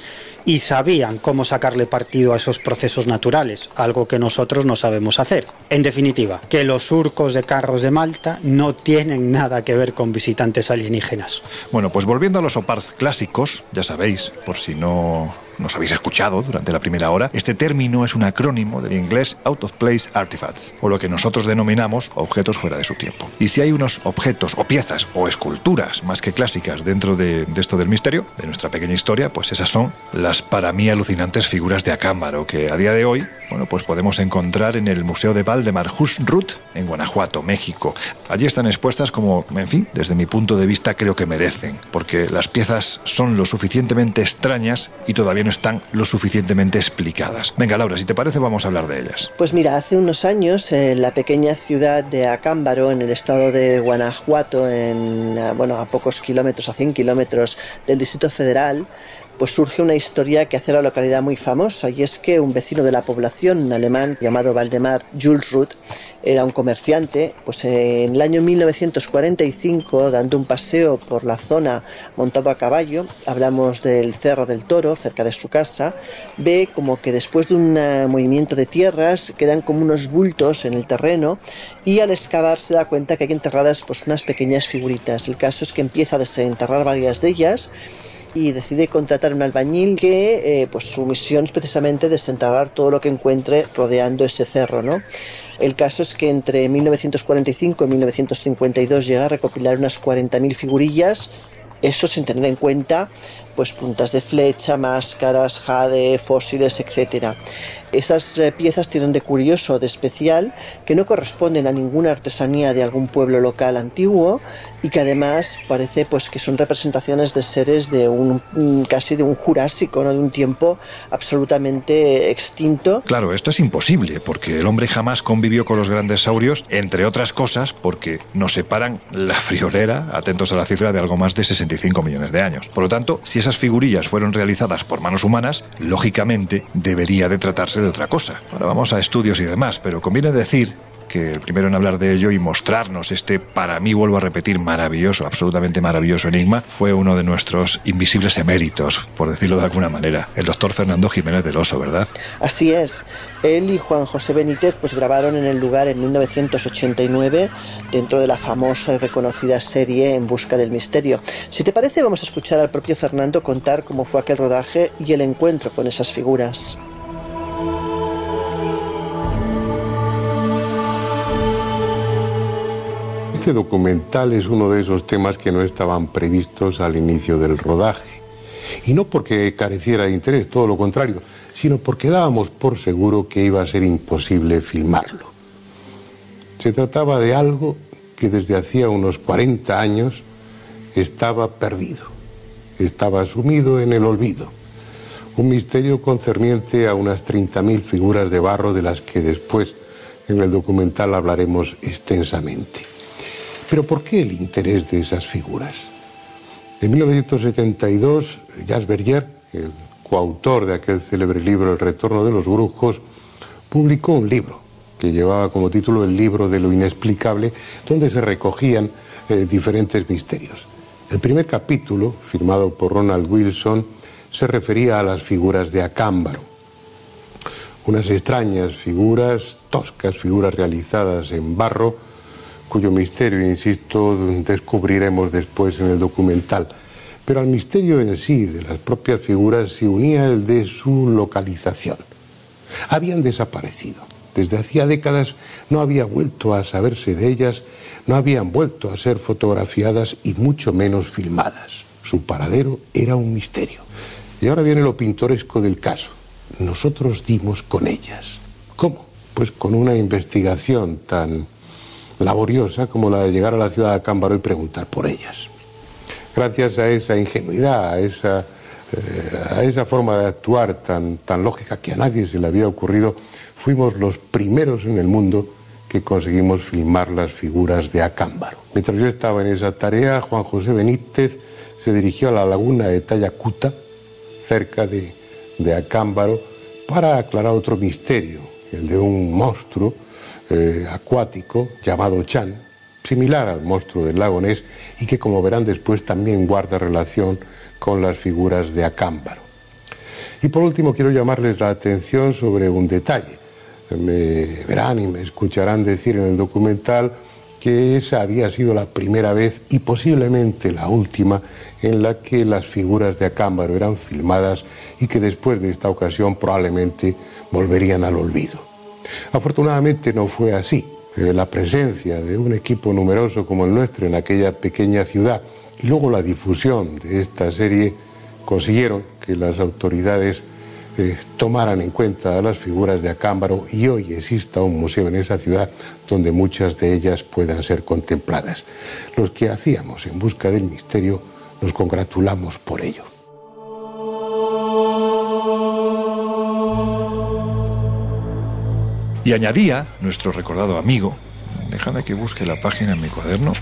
y sabían cómo sacarle partido a esos procesos naturales, algo que nosotros no sabemos hacer. En definitiva, que los surcos de carros de Malta no tienen nada que ver con visitantes alienígenas. Bueno, pues volviendo a los OPARZ clásicos, ya sabéis, por si no nos habéis escuchado durante la primera hora, este término es un acrónimo del inglés Out of Place Artifacts, o lo que nosotros denominamos objetos fuera de su tiempo. Y si hay unos objetos o piezas o esculturas más que clásicas dentro de, esto del misterio, de nuestra pequeña historia, pues esas son las para mí alucinantes figuras de Acámbaro, que a día de hoy, bueno, pues podemos encontrar en el Museo de Valdemar Husrut, en Guanajuato, México. Allí están expuestas como, en fin, desde mi punto de vista creo que merecen, porque las piezas son lo suficientemente extrañas y todavía no están lo suficientemente explicadas. Venga, Laura, si te parece, vamos a hablar de ellas. Pues mira, hace unos años en la pequeña ciudad de Acámbaro, en el estado de Guanajuato, en, bueno, a pocos kilómetros, a 100 kilómetros del Distrito Federal, pues surge una historia que hace la localidad muy famosa y es que un vecino de la población, un alemán llamado Valdemar Jules Ruth, era un comerciante, pues en el año 1945, dando un paseo por la zona montado a caballo, hablamos del Cerro del Toro, cerca de su casa, ve como que después de un movimiento de tierras quedan como unos bultos en el terreno y al excavar se da cuenta que hay enterradas pues unas pequeñas figuritas. El caso es que empieza a desenterrar varias de ellas y decide contratar un albañil que eh, pues su misión es precisamente desenterrar todo lo que encuentre rodeando ese cerro, ¿no? El caso es que entre 1945 y 1952 llega a recopilar unas 40.000 figurillas, eso sin tener en cuenta pues puntas de flecha, máscaras, jade, fósiles, etc. Estas eh, piezas tienen de curioso, de especial, que no corresponden a ninguna artesanía de algún pueblo local antiguo y que además parece pues que son representaciones de seres de un casi de un jurásico, ¿no? de un tiempo absolutamente extinto. Claro, esto es imposible porque el hombre jamás convivió con los grandes saurios, entre otras cosas porque nos separan la friolera, atentos a la cifra de algo más de 65 millones de años. Por lo tanto, si esas figurillas fueron realizadas por manos humanas, lógicamente debería de tratarse otra cosa. Ahora vamos a estudios y demás, pero conviene decir que el primero en hablar de ello y mostrarnos este, para mí, vuelvo a repetir, maravilloso, absolutamente maravilloso enigma, fue uno de nuestros invisibles eméritos, por decirlo de alguna manera, el doctor Fernando Jiménez del Oso, ¿verdad? Así es. Él y Juan José Benítez pues grabaron en el lugar en 1989 dentro de la famosa y reconocida serie En busca del misterio. Si te parece, vamos a escuchar al propio Fernando contar cómo fue aquel rodaje y el encuentro con esas figuras. Este documental es uno de esos temas que no estaban previstos al inicio del rodaje. Y no porque careciera de interés, todo lo contrario, sino porque dábamos por seguro que iba a ser imposible filmarlo. Se trataba de algo que desde hacía unos 40 años estaba perdido, estaba sumido en el olvido. Un misterio concerniente a unas 30.000 figuras de barro de las que después en el documental hablaremos extensamente. Pero ¿por qué el interés de esas figuras? En 1972, Jacques Berger, el coautor de aquel célebre libro El retorno de los brujos, publicó un libro que llevaba como título El libro de lo inexplicable, donde se recogían eh, diferentes misterios. El primer capítulo, firmado por Ronald Wilson, se refería a las figuras de Acámbaro. Unas extrañas figuras, toscas figuras realizadas en barro, cuyo misterio, insisto, descubriremos después en el documental. Pero al misterio en sí de las propias figuras se unía el de su localización. Habían desaparecido. Desde hacía décadas no había vuelto a saberse de ellas, no habían vuelto a ser fotografiadas y mucho menos filmadas. Su paradero era un misterio. Y ahora viene lo pintoresco del caso. Nosotros dimos con ellas. ¿Cómo? Pues con una investigación tan laboriosa como la de llegar a la ciudad de Cámbaro y preguntar por ellas. Gracias a esa ingenuidad, a esa, eh, a esa forma de actuar tan, tan lógica que a nadie se le había ocurrido, fuimos los primeros en el mundo que conseguimos filmar las figuras de Acámbaro. Mientras yo estaba en esa tarea, Juan José Benítez se dirigió a la laguna de Tayacuta, cerca de, de Acámbaro, para aclarar otro misterio, el de un monstruo eh, acuático llamado Chan, similar al monstruo del lago y que como verán después también guarda relación con las figuras de Acámbaro. Y por último quiero llamarles la atención sobre un detalle. Me verán y me escucharán decir en el documental que esa había sido la primera vez y posiblemente la última en la que las figuras de Acámbaro eran filmadas y que después de esta ocasión probablemente volverían al olvido. Afortunadamente no fue así. Eh, la presencia de un equipo numeroso como el nuestro en aquella pequeña ciudad y luego la difusión de esta serie consiguieron que las autoridades eh, tomaran en cuenta las figuras de Acámbaro y hoy exista un museo en esa ciudad donde muchas de ellas puedan ser contempladas. Los que hacíamos en busca del misterio nos congratulamos por ello. Y añadía nuestro recordado amigo, déjame que busque la página en mi cuaderno.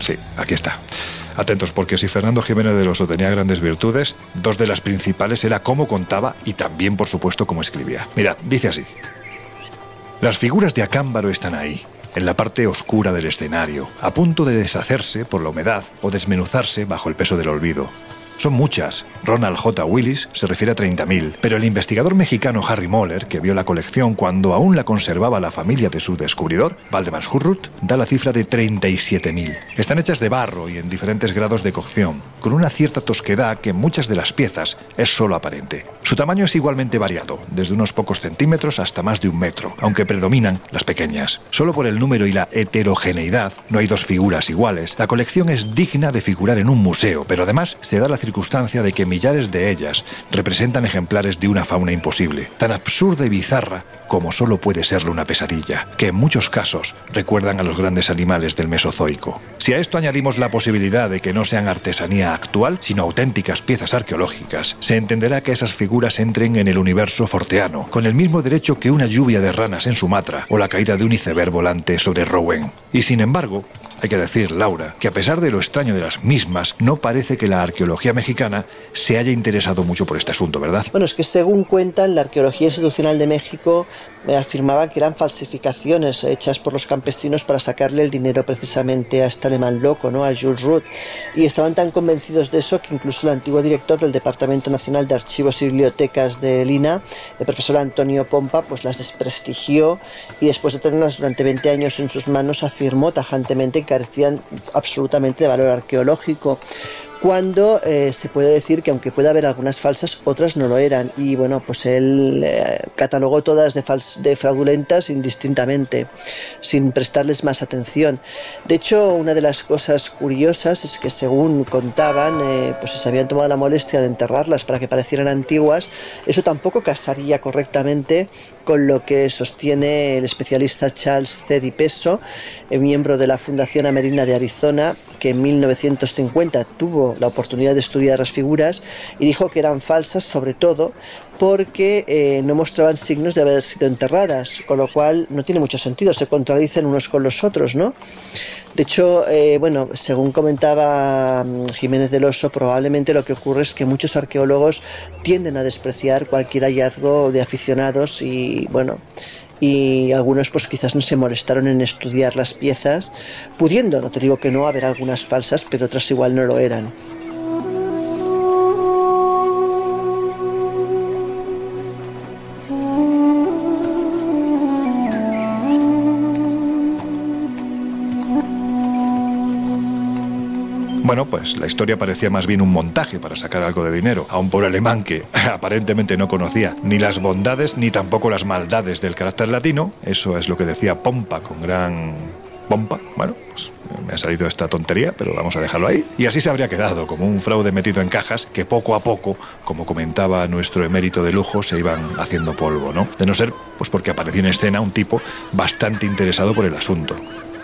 Sí, aquí está. Atentos, porque si Fernando Jiménez del Oso tenía grandes virtudes, dos de las principales era cómo contaba y también, por supuesto, cómo escribía. Mirad, dice así. Las figuras de Acámbaro están ahí, en la parte oscura del escenario, a punto de deshacerse por la humedad o desmenuzarse bajo el peso del olvido. Son muchas. Ronald J. Willis se refiere a 30.000, pero el investigador mexicano Harry Moller, que vio la colección cuando aún la conservaba la familia de su descubridor, Valdemar Hurrut, da la cifra de 37.000. Están hechas de barro y en diferentes grados de cocción, con una cierta tosquedad que en muchas de las piezas es solo aparente. Su tamaño es igualmente variado, desde unos pocos centímetros hasta más de un metro, aunque predominan las pequeñas. Solo por el número y la heterogeneidad no hay dos figuras iguales. La colección es digna de figurar en un museo, pero además se da la circunstancia circunstancia de que millares de ellas representan ejemplares de una fauna imposible, tan absurda y bizarra como solo puede serlo una pesadilla, que en muchos casos recuerdan a los grandes animales del Mesozoico. Si a esto añadimos la posibilidad de que no sean artesanía actual, sino auténticas piezas arqueológicas, se entenderá que esas figuras entren en el universo forteano, con el mismo derecho que una lluvia de ranas en Sumatra o la caída de un iceberg volante sobre Rowan. Y sin embargo, hay que decir, Laura, que a pesar de lo extraño de las mismas, no parece que la arqueología mexicana se haya interesado mucho por este asunto, ¿verdad? Bueno, es que según cuentan, la arqueología institucional de México afirmaba que eran falsificaciones hechas por los campesinos para sacarle el dinero precisamente a este alemán loco, ¿no? a Jules Ruth. Y estaban tan convencidos de eso que incluso el antiguo director del Departamento Nacional de Archivos y Bibliotecas de Lina, el profesor Antonio Pompa, pues las desprestigió y después de tenerlas durante 20 años en sus manos afirmó tajantemente que carecían absolutamente de valor arqueológico cuando eh, se puede decir que aunque pueda haber algunas falsas, otras no lo eran. Y bueno, pues él eh, catalogó todas de, de fraudulentas indistintamente, sin prestarles más atención. De hecho, una de las cosas curiosas es que según contaban, eh, pues se habían tomado la molestia de enterrarlas para que parecieran antiguas. Eso tampoco casaría correctamente con lo que sostiene el especialista Charles C. Di Peso, miembro de la Fundación Amerina de Arizona, que en 1950 tuvo la oportunidad de estudiar las figuras y dijo que eran falsas sobre todo porque eh, no mostraban signos de haber sido enterradas, con lo cual no tiene mucho sentido, se contradicen unos con los otros, ¿no? De hecho, eh, bueno, según comentaba mm, Jiménez del Oso, probablemente lo que ocurre es que muchos arqueólogos tienden a despreciar cualquier hallazgo de aficionados y, bueno, y algunos pues quizás no se molestaron en estudiar las piezas, pudiendo, no te digo que no, haber algunas falsas, pero otras igual no lo eran. Pues la historia parecía más bien un montaje para sacar algo de dinero a un pobre alemán que aparentemente no conocía ni las bondades ni tampoco las maldades del carácter latino. Eso es lo que decía Pompa con gran pompa. Bueno, pues me ha salido esta tontería, pero vamos a dejarlo ahí. Y así se habría quedado, como un fraude metido en cajas que poco a poco, como comentaba nuestro emérito de lujo, se iban haciendo polvo, ¿no? De no ser, pues porque apareció en escena un tipo bastante interesado por el asunto.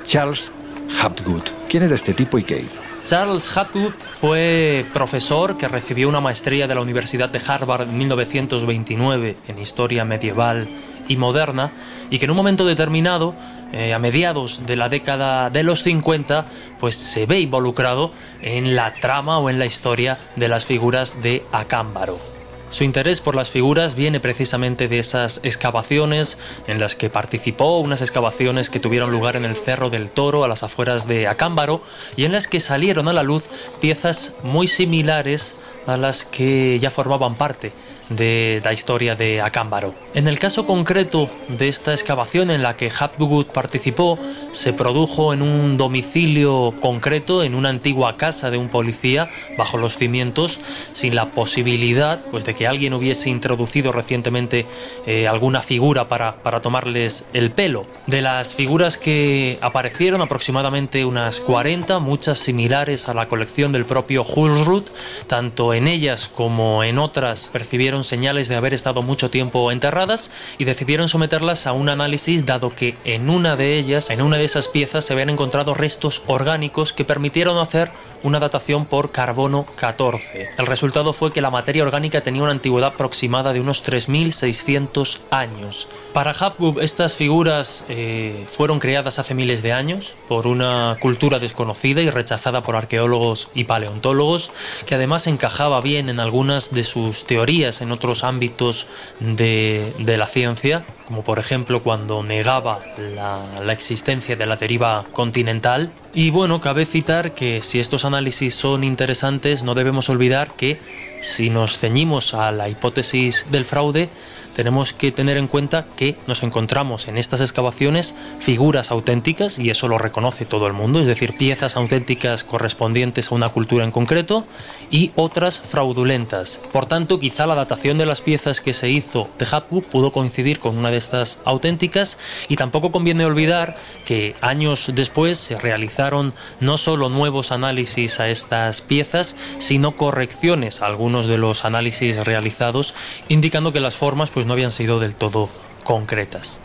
Charles Hapgood. ¿Quién era este tipo y qué hizo? Charles Hapgood fue profesor que recibió una maestría de la Universidad de Harvard en 1929 en Historia Medieval y Moderna y que en un momento determinado, eh, a mediados de la década de los 50, pues se ve involucrado en la trama o en la historia de las figuras de Acámbaro. Su interés por las figuras viene precisamente de esas excavaciones en las que participó, unas excavaciones que tuvieron lugar en el Cerro del Toro, a las afueras de Acámbaro, y en las que salieron a la luz piezas muy similares a las que ya formaban parte de la historia de Acámbaro. En el caso concreto de esta excavación en la que Hapgood participó, se produjo en un domicilio concreto, en una antigua casa de un policía, bajo los cimientos, sin la posibilidad pues, de que alguien hubiese introducido recientemente eh, alguna figura para, para tomarles el pelo. De las figuras que aparecieron, aproximadamente unas 40, muchas similares a la colección del propio Hulsrud, tanto en ellas como en otras percibieron señales de haber estado mucho tiempo enterradas y decidieron someterlas a un análisis dado que en una de ellas, en una de esas piezas, se habían encontrado restos orgánicos que permitieron hacer una datación por carbono 14. El resultado fue que la materia orgánica tenía una antigüedad aproximada de unos 3.600 años. Para Hapgood estas figuras eh, fueron creadas hace miles de años por una cultura desconocida y rechazada por arqueólogos y paleontólogos, que además encajaba bien en algunas de sus teorías en otros ámbitos de, la ciencia, como por ejemplo cuando negaba la, existencia de la deriva continental. Y bueno, cabe citar que si estos análisis son interesantes, no debemos olvidar que si nos ceñimos a la hipótesis del fraude, tenemos que tener en cuenta que nos encontramos en estas excavaciones figuras auténticas, y eso lo reconoce todo el mundo, es decir, piezas auténticas correspondientes a una cultura en concreto, y otras fraudulentas. Por tanto, quizá la datación de las piezas que se hizo de Hapu pudo coincidir con una de estas auténticas, y tampoco conviene olvidar que años después se realizaron no solo nuevos análisis a estas piezas, sino correcciones a algunos de los análisis realizados, indicando que las formas pues no habían sido del todo concretas.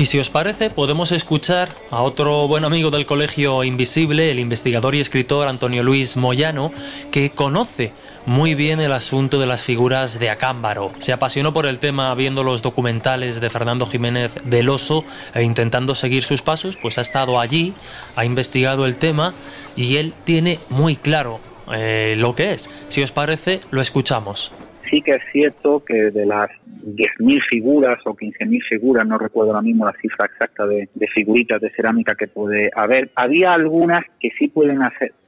Y si os parece, podemos escuchar a otro buen amigo del Colegio Invisible, el investigador y escritor Antonio Luis Moyano, que conoce muy bien el asunto de las figuras de Acámbaro. Se apasionó por el tema viendo los documentales de Fernando Jiménez Veloso e intentando seguir sus pasos, pues ha estado allí, ha investigado el tema y él tiene muy claro eh, lo que es. Si os parece, lo escuchamos sí que es cierto que de las 10.000 figuras o 15.000 figuras, no recuerdo ahora mismo la cifra exacta de, figuritas de cerámica que puede haber, había algunas que sí pueden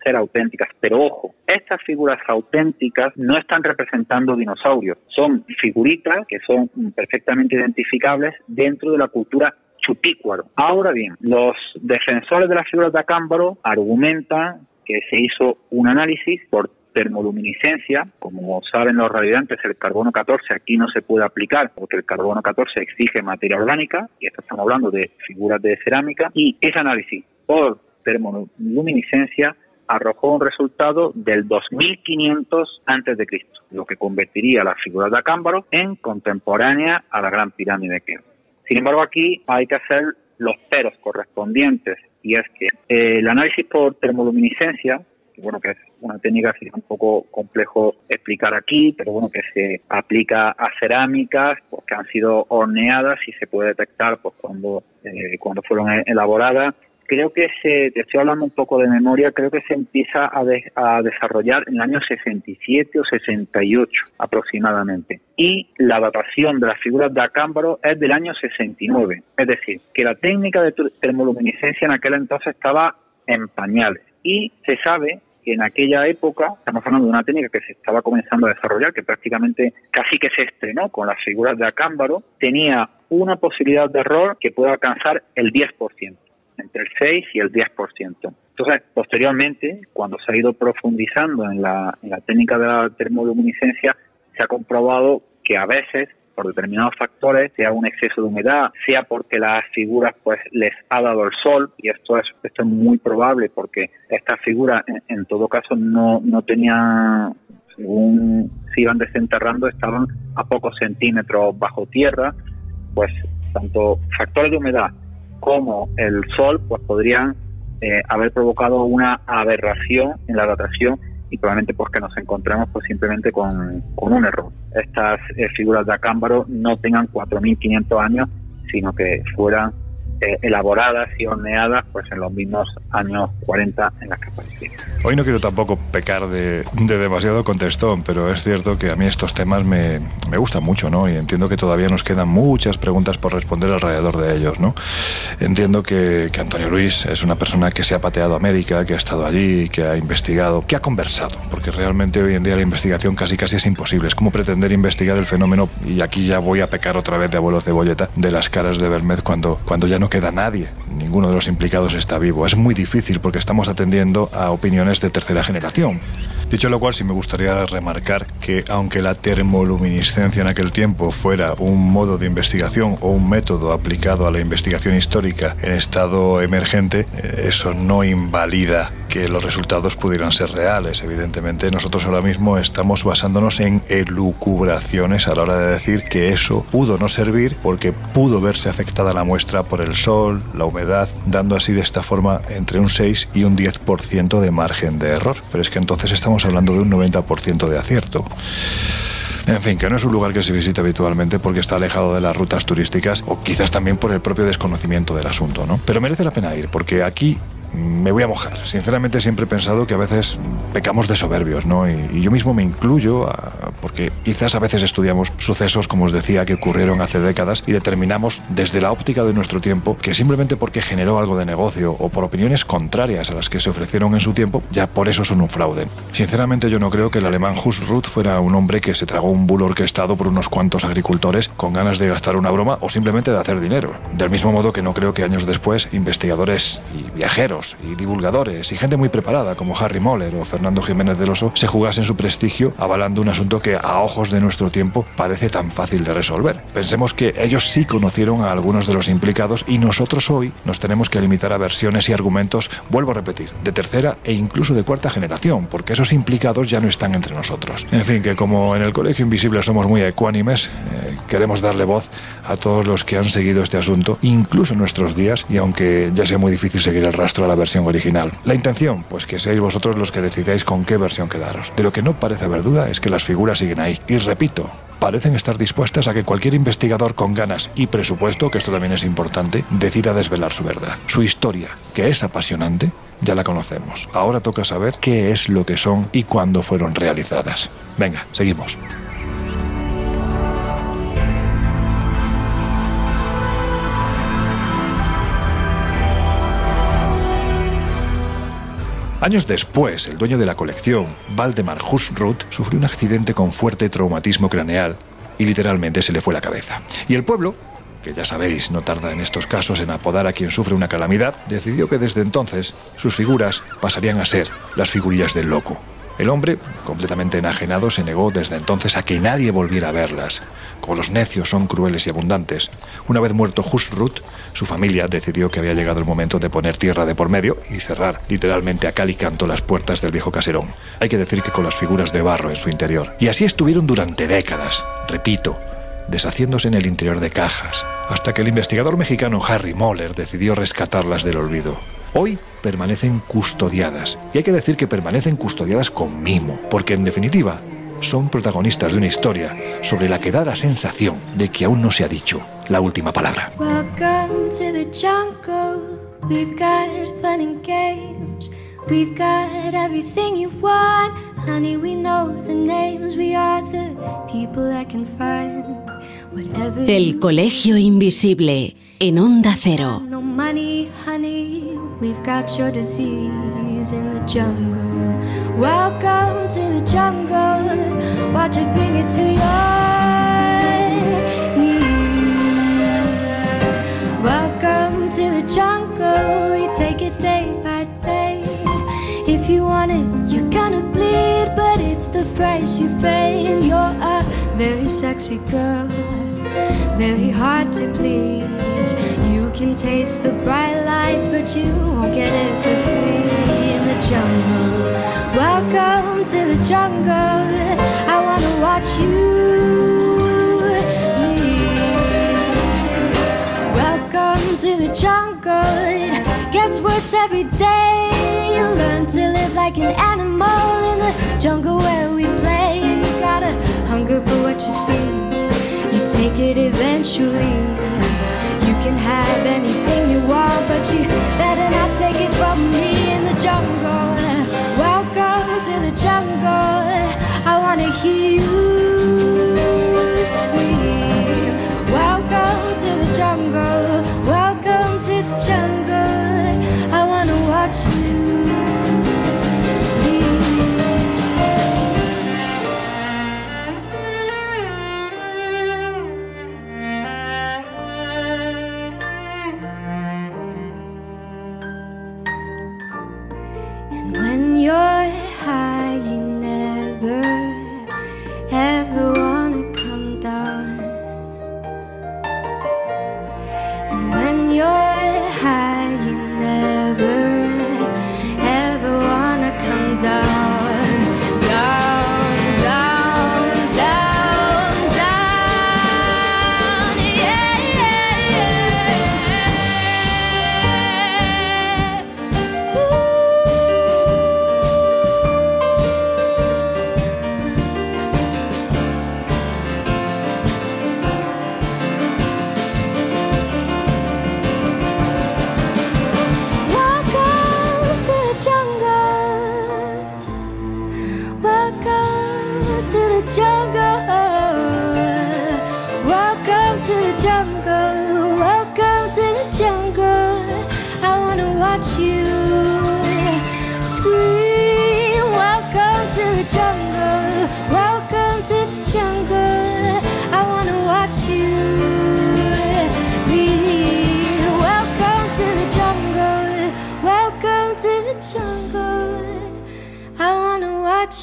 ser auténticas, pero ojo, estas figuras auténticas no están representando dinosaurios, son figuritas que son perfectamente identificables dentro de la cultura chupícuaro. Ahora bien, los defensores de las figuras de Acámbaro argumentan que se hizo un análisis por termoluminiscencia, como saben los radiantes, el carbono 14 aquí no se puede aplicar porque el carbono 14 exige materia orgánica, y estamos hablando de figuras de cerámica, y ese análisis por termoluminiscencia arrojó un resultado del 2500 antes de Cristo, lo que convertiría las figuras de Acámbaro en contemporánea a la Gran Pirámide de Keops. Sin embargo, aquí hay que hacer los peros correspondientes y es que eh, el análisis por termoluminiscencia bueno, que es una técnica que es un poco complejo explicar aquí, pero bueno, que se aplica a cerámicas pues, que han sido horneadas y se puede detectar pues cuando, eh, cuando fueron elaboradas. Creo que se, te estoy hablando un poco de memoria, creo que se empieza a, a desarrollar en el año 67 o 68 aproximadamente. Y la datación de las figuras de Acámbaro es del año 69. Es decir, que la técnica de termoluminiscencia en aquel entonces estaba en pañales y se sabe que en aquella época, estamos hablando de una técnica que se estaba comenzando a desarrollar, que prácticamente casi que se estrenó con las figuras de Acámbaro, tenía una posibilidad de error que puede alcanzar el 10%, entre el 6 y el 10%. Entonces, posteriormente, cuando se ha ido profundizando en la, en la técnica de la termoluminiscencia, se ha comprobado que a veces por determinados factores, sea un exceso de humedad, sea porque las figuras pues les ha dado el sol, y esto es, esto es muy probable porque estas figuras en, todo caso no, no tenían, según se iban desenterrando, estaban a pocos centímetros bajo tierra, pues tanto factores de humedad como el sol pues podrían eh, haber provocado una aberración en la datación y probablemente porque nos encontremos pues simplemente con, con un error. Estas eh, figuras de acámbaro no tengan 4.500 años, sino que fueran eh, elaboradas y horneadas pues en los mismos años 40 en las que aparecieron. Hoy no quiero tampoco pecar de, de, demasiado contestón, pero es cierto que a mí estos temas me, me, gustan mucho, ¿no? Y entiendo que todavía nos quedan muchas preguntas por responder alrededor de ellos, ¿no? Entiendo que, que Antonio Luis es una persona que se ha pateado a América, que ha estado allí, que ha investigado, que ha conversado, porque realmente hoy en día la investigación casi casi es imposible. Es como pretender investigar el fenómeno, y aquí ya voy a pecar otra vez de abuelo cebolleta, de las caras de Bermez cuando, cuando ya no queda nadie, ninguno de los implicados está vivo. Es muy difícil porque estamos atendiendo a opiniones de tercera generación. Dicho lo cual, sí me gustaría remarcar que aunque la termoluminiscencia en aquel tiempo fuera un modo de investigación o un método aplicado a la investigación histórica en estado emergente, eh, eso no invalida que los resultados pudieran ser reales. Evidentemente, nosotros ahora mismo estamos basándonos en elucubraciones a la hora de decir que eso pudo no servir porque pudo verse afectada la muestra por el sol, la humedad, dando así de esta forma entre un 6 y un 10% de margen de error. Pero es que entonces estamos hablando de un 90% de acierto. En fin, que no es un lugar que se visite habitualmente porque está alejado de las rutas turísticas o quizás también por el propio desconocimiento del asunto, ¿no? Pero merece la pena ir porque aquí me voy a mojar. Sinceramente siempre he pensado que a veces pecamos de soberbios, ¿no? Y, yo mismo me incluyo, porque quizás a veces estudiamos sucesos, como os decía, que ocurrieron hace décadas y determinamos desde la óptica de nuestro tiempo que simplemente porque generó algo de negocio o por opiniones contrarias a las que se ofrecieron en su tiempo, ya por eso son un fraude. Sinceramente yo no creo que el alemán Husruth fuera un hombre que se tragó un bulo orquestado por unos cuantos agricultores con ganas de gastar una broma o simplemente de hacer dinero. Del mismo modo que no creo que años después investigadores y viajeros y divulgadores y gente muy preparada como Harry Moller o Fernando Jiménez del Oso se jugasen su prestigio avalando un asunto que a ojos de nuestro tiempo parece tan fácil de resolver. Pensemos que ellos sí conocieron a algunos de los implicados y nosotros hoy nos tenemos que limitar a versiones y argumentos, vuelvo a repetir, de tercera e incluso de cuarta generación, porque esos implicados ya no están entre nosotros. En fin, que como en el Colegio Invisible somos muy ecuánimes, eh, queremos darle voz a todos los que han seguido este asunto, incluso en nuestros días, y aunque ya sea muy difícil seguir el rastro a la versión original. La intención, pues que seáis vosotros los que decidáis con qué versión quedaros. De lo que no parece haber duda es que las figuras siguen ahí. Y repito, parecen estar dispuestas a que cualquier investigador con ganas y presupuesto, que esto también es importante, decida desvelar su verdad. Su historia, que es apasionante, ya la conocemos. Ahora toca saber qué es lo que son y cuándo fueron realizadas. Venga, seguimos. Años después, el dueño de la colección, Valdemar Husruth, sufrió un accidente con fuerte traumatismo craneal y literalmente se le fue la cabeza. Y el pueblo, que ya sabéis no tarda en estos casos en apodar a quien sufre una calamidad, decidió que desde entonces sus figuras pasarían a ser las figurillas del loco. El hombre, completamente enajenado, se negó desde entonces a que nadie volviera a verlas. Como los necios son crueles y abundantes, una vez muerto Husrut, su familia decidió que había llegado el momento de poner tierra de por medio y cerrar literalmente a cal y canto las puertas del viejo caserón. Hay que decir que con las figuras de barro en su interior. Y así estuvieron durante décadas, repito, deshaciéndose en el interior de cajas, hasta que el investigador mexicano Harry Moller decidió rescatarlas del olvido. Hoy permanecen custodiadas, y hay que decir que permanecen custodiadas con mimo, porque en definitiva son protagonistas de una historia sobre la que da la sensación de que aún no se ha dicho la última palabra. We've got everything you want. Honey, we know the names. We are the people that can find El Colegio Invisible en Onda Cero. Welcome to the jungle. Take it day by day. If you want it, you're gonna bleed, but it's the price you pay. And you're a very sexy girl, very hard to please. You can taste the bright lights, but you won't get it for free in the jungle. Welcome to the jungle. I wanna watch you. Welcome to the jungle. It gets worse every day. Learn to live like an animal in the jungle where we play. And you gotta hunger for what you see. You take it eventually. You can have anything you want, but you better not take it from me in the jungle. Welcome to the jungle. I wanna hear you scream. Welcome to the jungle. Welcome to the jungle.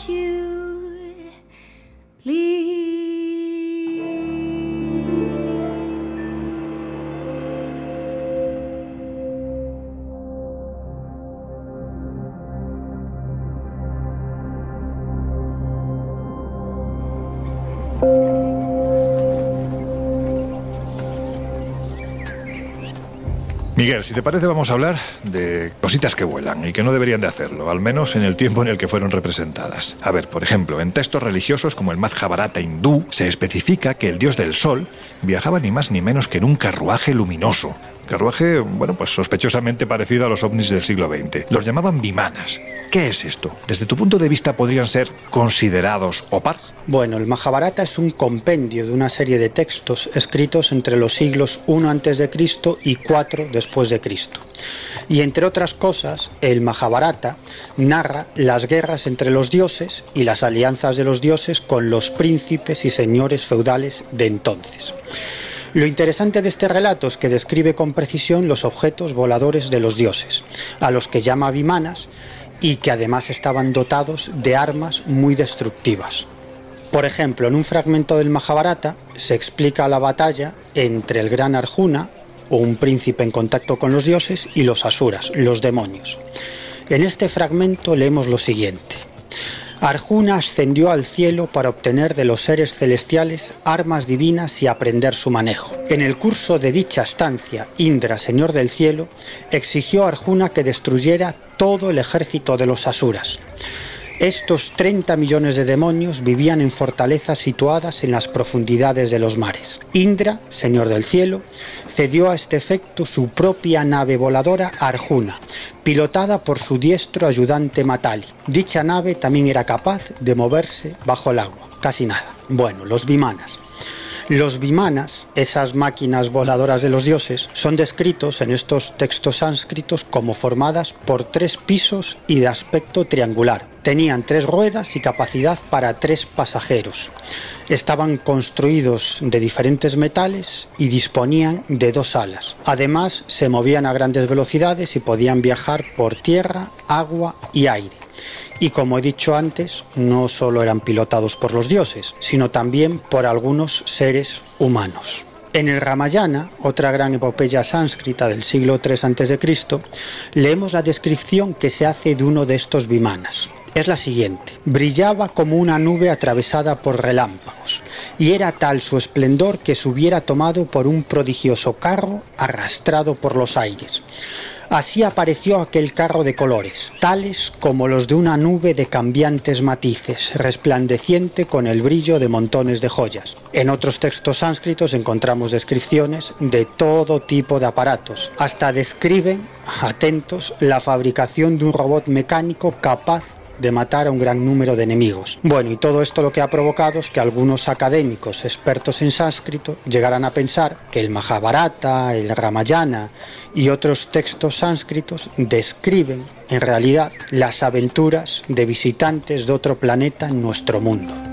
You Miguel, si te parece vamos a hablar de cositas que vuelan y que no deberían de hacerlo, al menos en el tiempo en el que fueron representadas. A ver, por ejemplo, en textos religiosos como el Madhyavarata hindú se especifica que el dios del sol viajaba ni más ni menos que en un carruaje luminoso. Carruaje, bueno, pues sospechosamente parecido a los ovnis del siglo XX. Los llamaban vimanas. ¿Qué es esto? Desde tu punto de vista, ¿podrían ser considerados opars? Bueno, el Mahabharata es un compendio de una serie de textos escritos entre los siglos I a.C. y 4 después de Cristo. Y entre otras cosas, el Mahabharata narra las guerras entre los dioses y las alianzas de los dioses con los príncipes y señores feudales de entonces. Lo interesante de este relato es que describe con precisión los objetos voladores de los dioses, a los que llama vimanas y que además estaban dotados de armas muy destructivas. Por ejemplo, en un fragmento del Mahabharata se explica la batalla entre el gran Arjuna, o un príncipe en contacto con los dioses, y los asuras, los demonios. En este fragmento leemos lo siguiente. Arjuna ascendió al cielo para obtener de los seres celestiales armas divinas y aprender su manejo. En el curso de dicha estancia, Indra, señor del cielo, exigió a Arjuna que destruyera todo el ejército de los asuras. Estos 30 millones de demonios vivían en fortalezas situadas en las profundidades de los mares. Indra, señor del cielo, cedió a este efecto su propia nave voladora Arjuna, pilotada por su diestro ayudante Matali. Dicha nave también era capaz de moverse bajo el agua, casi nada. Bueno, los vimanas. Los vimanas, esas máquinas voladoras de los dioses, son descritos en estos textos sánscritos como formadas por tres pisos y de aspecto triangular. Tenían tres ruedas y capacidad para tres pasajeros. Estaban construidos de diferentes metales y disponían de dos alas. Además, se movían a grandes velocidades y podían viajar por tierra, agua y aire. Y como he dicho antes, no solo eran pilotados por los dioses, sino también por algunos seres humanos. En el Ramayana, otra gran epopeya sánscrita del siglo III a.C., leemos la descripción que se hace de uno de estos vimanas. Es la siguiente. Brillaba como una nube atravesada por relámpagos, y era tal su esplendor que se hubiera tomado por un prodigioso carro arrastrado por los aires. Así apareció aquel carro de colores, tales como los de una nube de cambiantes matices, resplandeciente con el brillo de montones de joyas. En otros textos sánscritos encontramos descripciones de todo tipo de aparatos. Hasta describen, atentos, la fabricación de un robot mecánico capaz de matar a un gran número de enemigos. Bueno, y todo esto lo que ha provocado es que algunos académicos expertos en sánscrito llegaran a pensar que el Mahabharata, el Ramayana y otros textos sánscritos describen en realidad las aventuras de visitantes de otro planeta en nuestro mundo.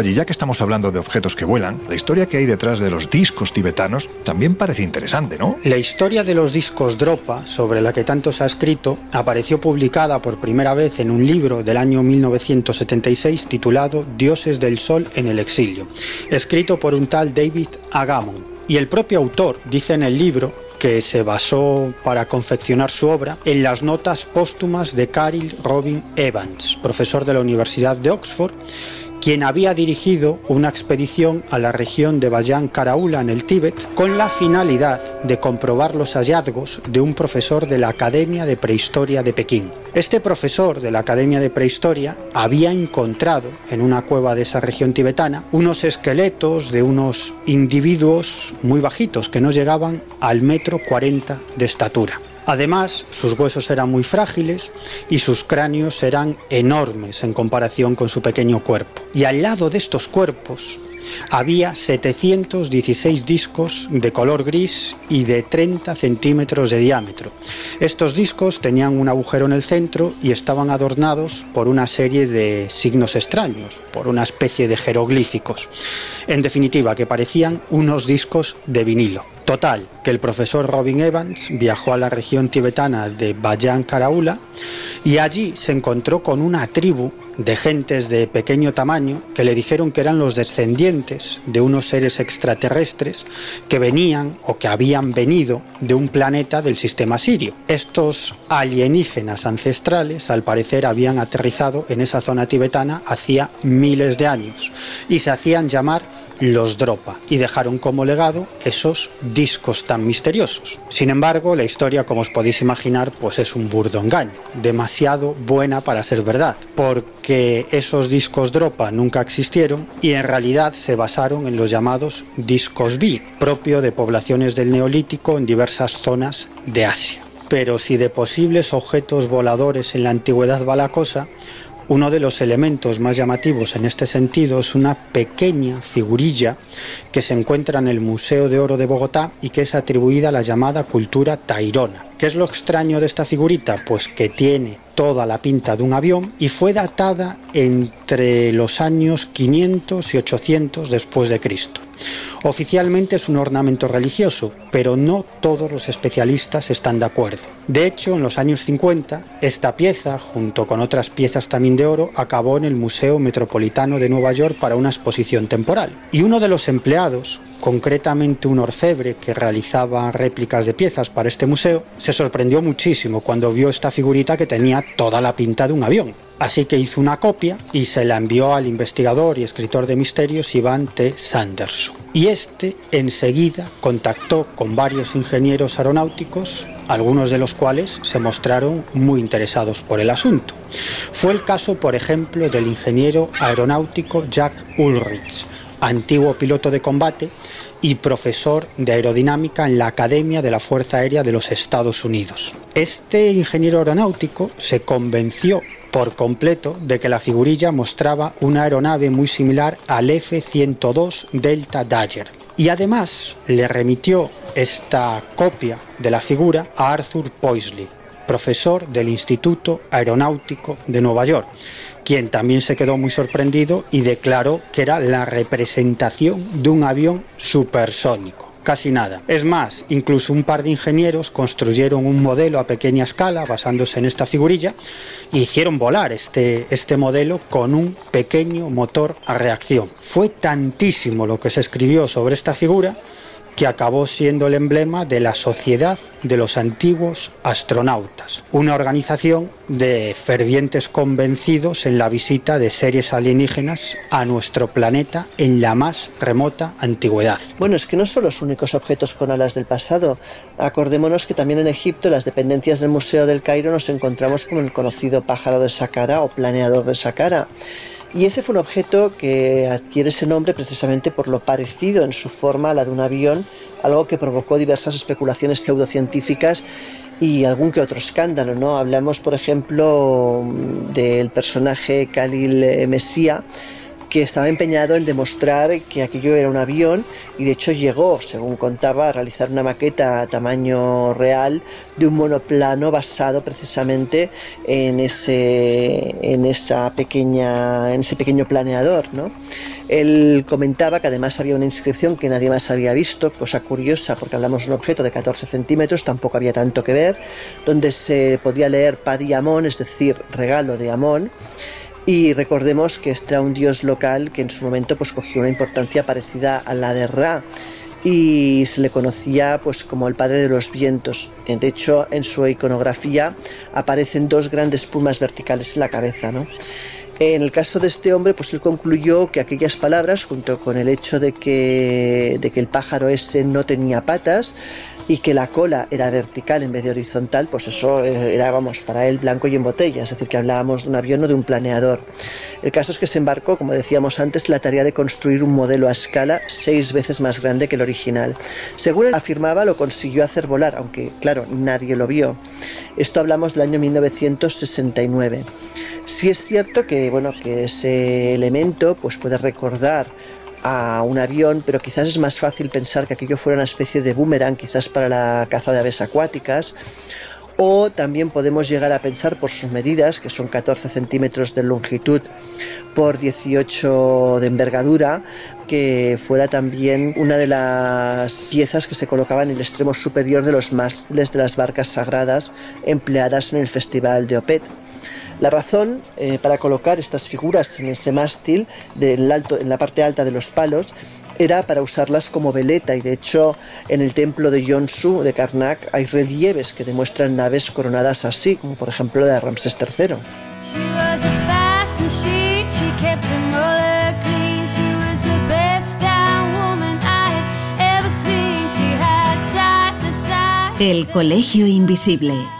Oye, ya que estamos hablando de objetos que vuelan, la historia que hay detrás de los discos tibetanos también parece interesante, ¿no? La historia de los discos Dropa, sobre la que tanto se ha escrito, apareció publicada por primera vez en un libro del año 1976 titulado Dioses del Sol en el exilio, escrito por un tal David Agamon. Y el propio autor dice en el libro que se basó para confeccionar su obra en las notas póstumas de Caril Robin Evans, profesor de la Universidad de Oxford, quien había dirigido una expedición a la región de Bayan Karaula en el Tíbet con la finalidad de comprobar los hallazgos de un profesor de la Academia de Prehistoria de Pekín. Este profesor de la Academia de Prehistoria había encontrado en una cueva de esa región tibetana unos esqueletos de unos individuos muy bajitos que no llegaban al metro 40 de estatura. Además, sus huesos eran muy frágiles y sus cráneos eran enormes en comparación con su pequeño cuerpo. Y al lado de estos cuerpos había 716 discos de color gris y de 30 centímetros de diámetro. Estos discos tenían un agujero en el centro y estaban adornados por una serie de signos extraños, por una especie de jeroglíficos. En definitiva, que parecían unos discos de vinilo. Total, que el profesor Robin Evans viajó a la región tibetana de Bayan Karaula y allí se encontró con una tribu de gentes de pequeño tamaño que le dijeron que eran los descendientes de unos seres extraterrestres que venían o que habían venido de un planeta del sistema sirio. Estos alienígenas ancestrales al parecer habían aterrizado en esa zona tibetana hacía miles de años y se hacían llamar los Dropa y dejaron como legado esos discos tan misteriosos. Sin embargo, la historia, como os podéis imaginar, pues es un burdo engaño, demasiado buena para ser verdad, porque esos discos Dropa nunca existieron y en realidad se basaron en los llamados discos B, propio de poblaciones del Neolítico en diversas zonas de Asia. Pero si de posibles objetos voladores en la antigüedad va la cosa, uno de los elementos más llamativos en este sentido es una pequeña figurilla que se encuentra en el Museo de Oro de Bogotá y que es atribuida a la llamada cultura tairona. ¿Qué es lo extraño de esta figurita? Pues que tiene toda la pinta de un avión y fue datada entre los años 500 y 800 después de Cristo. Oficialmente es un ornamento religioso, pero no todos los especialistas están de acuerdo. De hecho, en los años 50, esta pieza, junto con otras piezas también de oro, acabó en el Museo Metropolitano de Nueva York para una exposición temporal. Y uno de los empleados, concretamente un orfebre que realizaba réplicas de piezas para este museo, se sorprendió muchísimo cuando vio esta figurita que tenía toda la pinta de un avión. Así que hizo una copia y se la envió al investigador y escritor de misterios Iván T. Sanderson. Y este enseguida contactó con varios ingenieros aeronáuticos, algunos de los cuales se mostraron muy interesados por el asunto. Fue el caso, por ejemplo, del ingeniero aeronáutico Jack Ulrich, antiguo piloto de combate y profesor de aerodinámica en la Academia de la Fuerza Aérea de los Estados Unidos. Este ingeniero aeronáutico se convenció por completo de que la figurilla mostraba una aeronave muy similar al F-102 Delta Dagger. Y además le remitió esta copia de la figura a Arthur Poisley, profesor del Instituto Aeronáutico de Nueva York, quien también se quedó muy sorprendido y declaró que era la representación de un avión supersónico casi nada. Es más, incluso un par de ingenieros construyeron un modelo a pequeña escala basándose en esta figurilla e hicieron volar este, este modelo con un pequeño motor a reacción. Fue tantísimo lo que se escribió sobre esta figura que acabó siendo el emblema de la Sociedad de los Antiguos Astronautas, una organización de fervientes convencidos en la visita de seres alienígenas a nuestro planeta en la más remota antigüedad. Bueno, es que no son los únicos objetos con alas del pasado. Acordémonos que también en Egipto, en las dependencias del Museo del Cairo, nos encontramos con el conocido pájaro de Saqqara o planeador de Saqqara. Y ese fue un objeto que adquiere ese nombre precisamente por lo parecido en su forma a la de un avión, algo que provocó diversas especulaciones pseudocientíficas y algún que otro escándalo, ¿no? Hablamos, por ejemplo, del personaje Khalil Mesía, que estaba empeñado en demostrar que aquello era un avión y de hecho llegó, según contaba, a realizar una maqueta a tamaño real de un monoplano basado precisamente en ese, en esa pequeña, en ese pequeño planeador, ¿no? Él comentaba que además había una inscripción que nadie más había visto, cosa curiosa porque hablamos de un objeto de 14 centímetros, tampoco había tanto que ver, donde se podía leer Padi Amón, es decir, regalo de Amón, y recordemos que este era un dios local que en su momento pues cogió una importancia parecida a la de Ra y se le conocía pues como el padre de los vientos. De hecho, en su iconografía aparecen dos grandes plumas verticales en la cabeza, ¿no? En el caso de este hombre, pues él concluyó que aquellas palabras, junto con el hecho de que, de que el pájaro ese no tenía patas, y que la cola era vertical en vez de horizontal, pues eso eh, era, vamos, para él blanco y en botella, es decir, que hablábamos de un avión o de un planeador. El caso es que se embarcó, como decíamos antes, la tarea de construir un modelo a escala seis veces más grande que el original. Según él afirmaba, lo consiguió hacer volar, aunque, claro, nadie lo vio. Esto hablamos del año 1969. Sí es cierto que, bueno, que ese elemento pues puede recordar a un avión, pero quizás es más fácil pensar que aquello fuera una especie de boomerang, quizás para la caza de aves acuáticas. O también podemos llegar a pensar por sus medidas, que son 14 centímetros de longitud por 18 de envergadura, que fuera también una de las piezas que se colocaban en el extremo superior de los mástiles de las barcas sagradas empleadas en el Festival de Opet. La razón eh, para colocar estas figuras en ese mástil del alto, en la parte alta de los palos era para usarlas como veleta. Y de hecho en el templo de Yonsu de Karnak hay relieves que demuestran naves coronadas así, como por ejemplo la de Ramsés III. El Colegio Invisible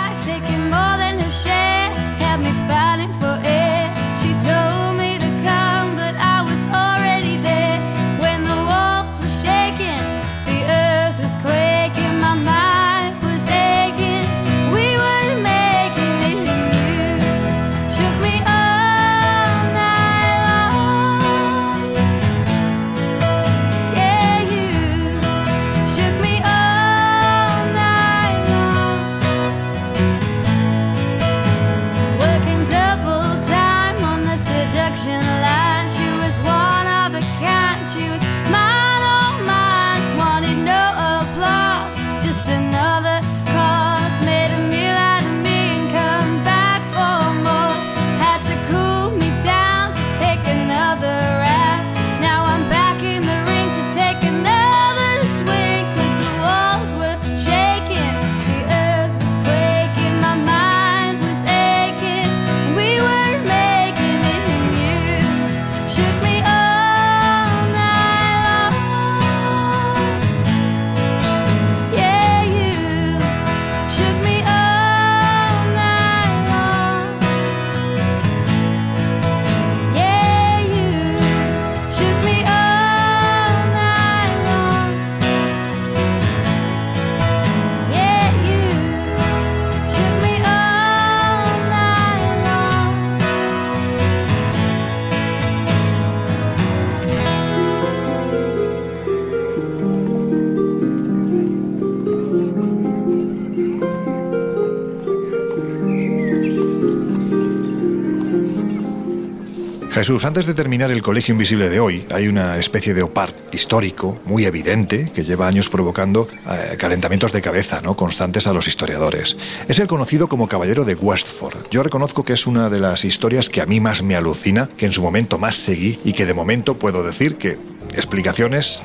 Jesús, antes de terminar el Colegio Invisible de hoy, hay una especie de opart histórico muy evidente que lleva años provocando eh, calentamientos de cabeza ¿no? constantes a los historiadores. Es el conocido como Caballero de Westford. Yo reconozco que es una de las historias que a mí más me alucina, que en su momento más seguí y que de momento puedo decir que explicaciones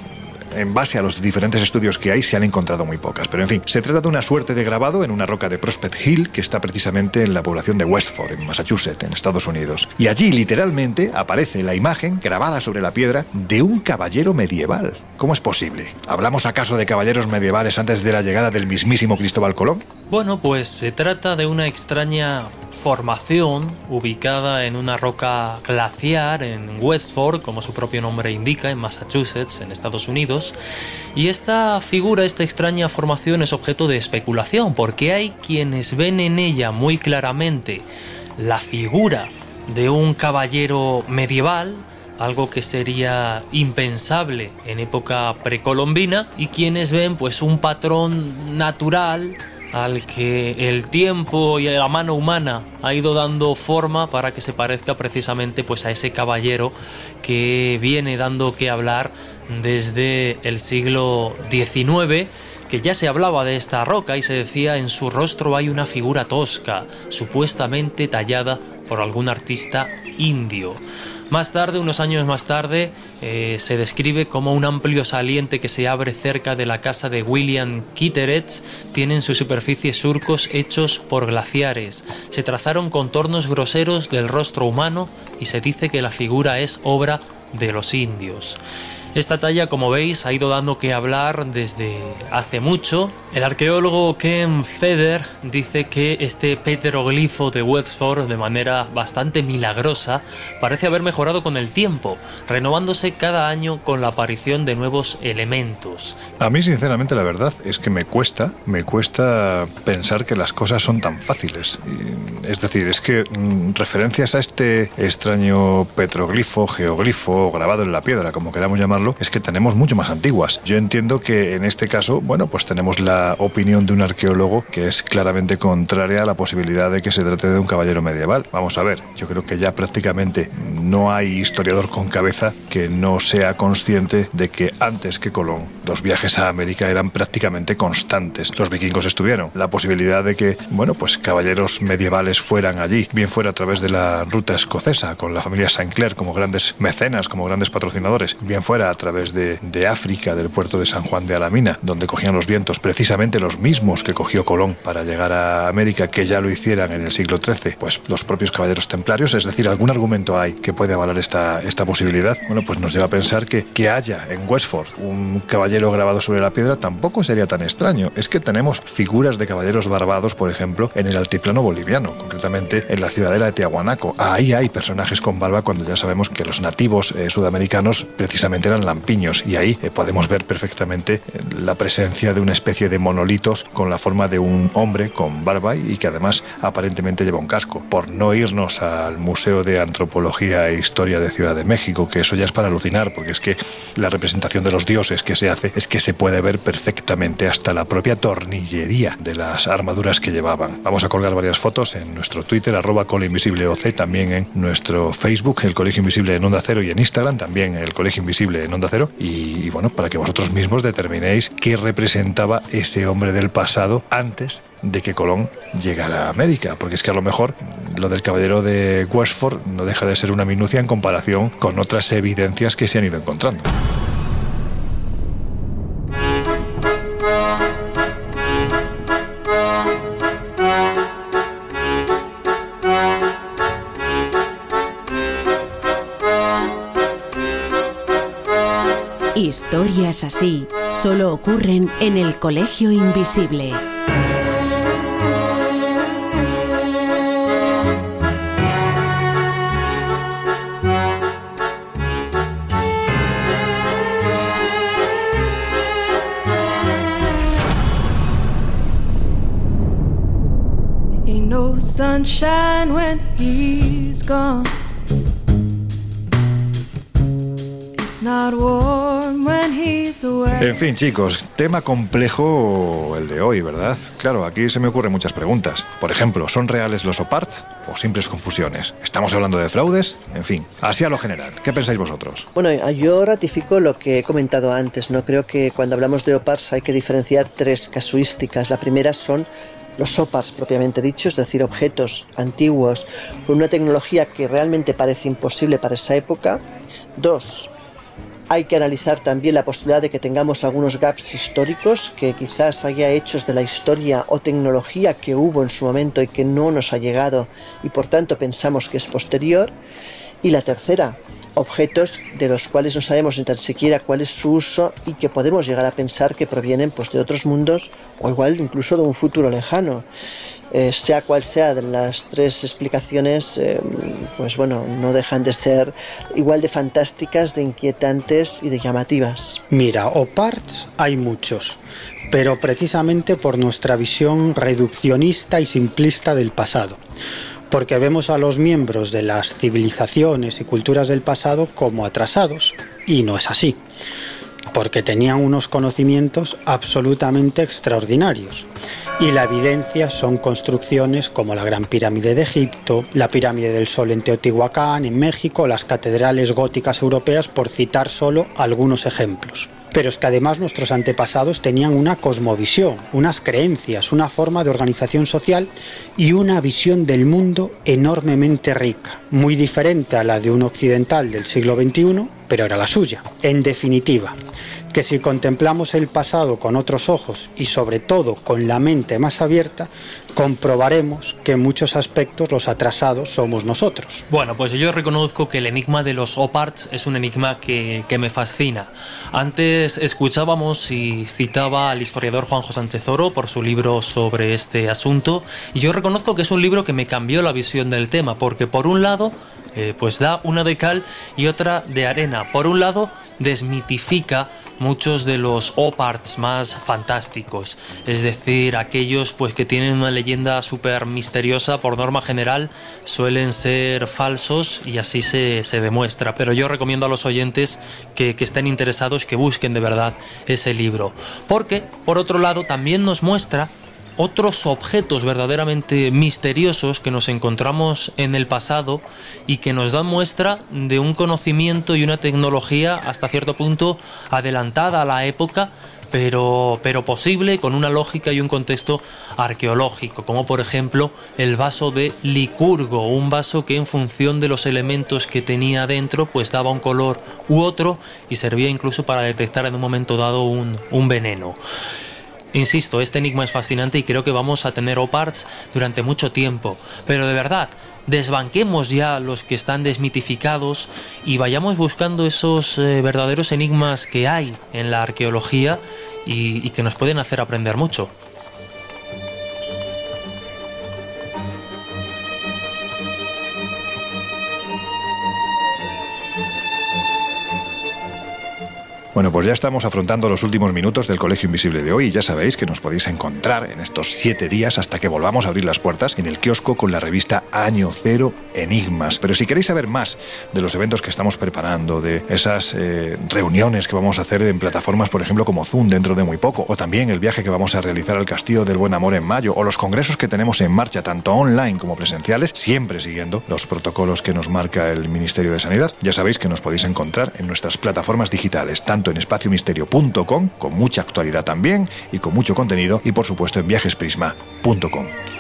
en base a los diferentes estudios que hay, se han encontrado muy pocas. Pero en fin, se trata de una suerte de grabado en una roca de Prospect Hill que está precisamente en la población de Westford, en Massachusetts, en Estados Unidos. Y allí literalmente aparece la imagen grabada sobre la piedra de un caballero medieval. ¿Cómo es posible? ¿Hablamos acaso de caballeros medievales antes de la llegada del mismísimo Cristóbal Colón? Bueno, pues se trata de una extraña formación ubicada en una roca glaciar en Westford, como su propio nombre indica, en Massachusetts, en Estados Unidos. Y esta figura, esta extraña formación es objeto de especulación, porque hay quienes ven en ella muy claramente la figura de un caballero medieval, algo que sería impensable en época precolombina, y quienes ven pues un patrón natural al que el tiempo y la mano humana ha ido dando forma para que se parezca precisamente pues a ese caballero que viene dando que hablar desde el siglo XIX que ya se hablaba de esta roca y se decía en su rostro hay una figura tosca, supuestamente tallada por algún artista indio. Más tarde, unos años más tarde, eh, se describe como un amplio saliente que se abre cerca de la casa de William Kitteretz tiene en su superficie surcos hechos por glaciares. Se trazaron contornos groseros del rostro humano y se dice que la figura es obra de los indios. Esta talla, como veis, ha ido dando que hablar desde hace mucho. El arqueólogo Ken Feder dice que este petroglifo de Wexford, de manera bastante milagrosa, parece haber mejorado con el tiempo, renovándose cada año con la aparición de nuevos elementos. A mí, sinceramente, la verdad es que me cuesta, me cuesta pensar que las cosas son tan fáciles. Es decir, es que mm, referencias a este extraño petroglifo, geoglifo, grabado en la piedra, como queramos llamarlo, es que tenemos mucho más antiguas. Yo entiendo que en este caso, bueno, pues tenemos la opinión de un arqueólogo que es claramente contraria a la posibilidad de que se trate de un caballero medieval. Vamos a ver, yo creo que ya prácticamente no hay historiador con cabeza que no sea consciente de que antes que Colón los viajes a América eran prácticamente constantes. Los vikingos estuvieron. La posibilidad de que, bueno, pues caballeros medievales fueran allí, bien fuera a través de la ruta escocesa, con la familia Sinclair como grandes mecenas, como grandes patrocinadores, bien fuera a través de, de África, del puerto de San Juan de Alamina, donde cogían los vientos precisamente los mismos que cogió Colón para llegar a América, que ya lo hicieran en el siglo XIII, pues los propios caballeros templarios, es decir, algún argumento hay que puede avalar esta, esta posibilidad, bueno, pues nos lleva a pensar que, que haya en Westford un caballero grabado sobre la piedra tampoco sería tan extraño. Es que tenemos figuras de caballeros barbados, por ejemplo, en el altiplano boliviano, concretamente en la ciudadela de Tiahuanaco. Ahí hay personajes con barba cuando ya sabemos que los nativos eh, sudamericanos precisamente eran lampiños y ahí eh, podemos ver perfectamente eh, la presencia de una especie de monolitos con la forma de un hombre con barba y que además aparentemente lleva un casco. Por no irnos al Museo de Antropología e Historia de Ciudad de México, que eso ya es para alucinar, porque es que la representación de los dioses que se hace es que se puede ver perfectamente hasta la propia tornillería de las armaduras que llevaban. Vamos a colgar varias fotos en nuestro Twitter, arroba colinvisibleoc, también en nuestro Facebook, el Colegio Invisible en Onda Cero, y en Instagram, también el Colegio Invisible en Onda Cero. Y, y bueno, para que vosotros mismos determinéis qué representaba ese hombre del pasado antes de que Colón llegara a América, porque es que a lo mejor lo del caballero de Westford no deja de ser una minucia en comparación con otras evidencias que se han ido encontrando. Historias así solo ocurren en el Colegio Invisible. Ain't no sunshine when he's gone. It's not warm. En fin, chicos, tema complejo el de hoy, ¿verdad? Claro, aquí se me ocurren muchas preguntas. Por ejemplo, ¿son reales los OPART o simples confusiones? ¿Estamos hablando de fraudes? En fin, así a lo general. ¿Qué pensáis vosotros? Bueno, yo ratifico lo que he comentado antes. No creo que cuando hablamos de OPARS hay que diferenciar tres casuísticas. La primera son los OPARS propiamente dicho, es decir, objetos antiguos con una tecnología que realmente parece imposible para esa época. Dos, hay que analizar también la posibilidad de que tengamos algunos gaps históricos, que quizás haya hechos de la historia o tecnología que hubo en su momento y que no nos ha llegado y por tanto pensamos que es posterior. Y la tercera, objetos de los cuales no sabemos ni tan siquiera cuál es su uso y que podemos llegar a pensar que provienen pues, de otros mundos o igual incluso de un futuro lejano. Eh, sea cual sea de las tres explicaciones, eh, pues bueno, no dejan de ser igual de fantásticas, de inquietantes y de llamativas. Mira, OPARTs hay muchos, pero precisamente por nuestra visión reduccionista y simplista del pasado. Porque vemos a los miembros de las civilizaciones y culturas del pasado como atrasados, y no es así porque tenían unos conocimientos absolutamente extraordinarios. Y la evidencia son construcciones como la Gran Pirámide de Egipto, la Pirámide del Sol en Teotihuacán, en México, las catedrales góticas europeas, por citar solo algunos ejemplos. Pero es que además nuestros antepasados tenían una cosmovisión, unas creencias, una forma de organización social y una visión del mundo enormemente rica, muy diferente a la de un occidental del siglo XXI, pero era la suya. En definitiva, que si contemplamos el pasado con otros ojos y sobre todo con la mente más abierta, comprobaremos que en muchos aspectos los atrasados somos nosotros. Bueno, pues yo reconozco que el enigma de los OPARTs es un enigma que, que me fascina. Antes escuchábamos y citaba al historiador Juanjo Sánchez Oro por su libro sobre este asunto y yo reconozco que es un libro que me cambió la visión del tema porque por un lado eh, pues da una de cal y otra de arena. Por un lado desmitifica muchos de los oparts más fantásticos, es decir, aquellos pues que tienen una leyenda súper misteriosa, por norma general suelen ser falsos y así se, se demuestra, pero yo recomiendo a los oyentes que, que estén interesados que busquen de verdad ese libro, porque por otro lado también nos muestra otros objetos verdaderamente misteriosos que nos encontramos en el pasado y que nos dan muestra de un conocimiento y una tecnología hasta cierto punto adelantada a la época, pero, pero posible con una lógica y un contexto arqueológico, como por ejemplo el vaso de Licurgo, un vaso que en función de los elementos que tenía dentro pues daba un color u otro y servía incluso para detectar en un momento dado un, un veneno. Insisto, este enigma es fascinante y creo que vamos a tener OPARTs durante mucho tiempo. Pero de verdad, desbanquemos ya los que están desmitificados y vayamos buscando esos eh, verdaderos enigmas que hay en la arqueología y, y que nos pueden hacer aprender mucho. Bueno, pues ya estamos afrontando los últimos minutos del Colegio Invisible de hoy y ya sabéis que nos podéis encontrar en estos siete días hasta que volvamos a abrir las puertas en el kiosco con la revista Año Cero Enigmas. Pero si queréis saber más de los eventos que estamos preparando, de esas eh, reuniones que vamos a hacer en plataformas, por ejemplo, como Zoom dentro de muy poco, o también el viaje que vamos a realizar al Castillo del Buen Amor en mayo, o los congresos que tenemos en marcha, tanto online como presenciales, siempre siguiendo los protocolos que nos marca el Ministerio de Sanidad, ya sabéis que nos podéis encontrar en nuestras plataformas digitales, tanto en espaciomisterio.com, con mucha actualidad también y con mucho contenido, y por supuesto en viajesprisma.com.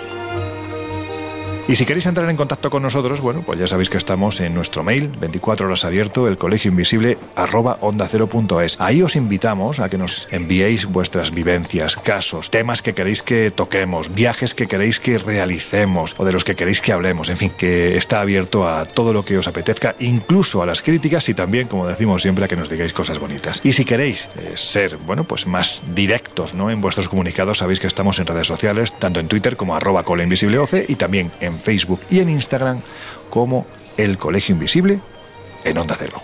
Y si queréis entrar en contacto con nosotros, bueno, pues ya sabéis que estamos en nuestro mail, 24 horas abierto, el colegio invisible, arroba onda cero punto es. Ahí os invitamos a que nos enviéis vuestras vivencias, casos, temas que queréis que toquemos, viajes que queréis que realicemos o de los que queréis que hablemos, en fin, que está abierto a todo lo que os apetezca, incluso a las críticas y también, como decimos siempre, a que nos digáis cosas bonitas. Y si queréis eh, ser, bueno, pues más directos, ¿no? En vuestros comunicados, sabéis que estamos en redes sociales, tanto en Twitter como arroba coleinvisibleoce y también en Facebook y en Instagram como El Colegio Invisible en Onda Cero.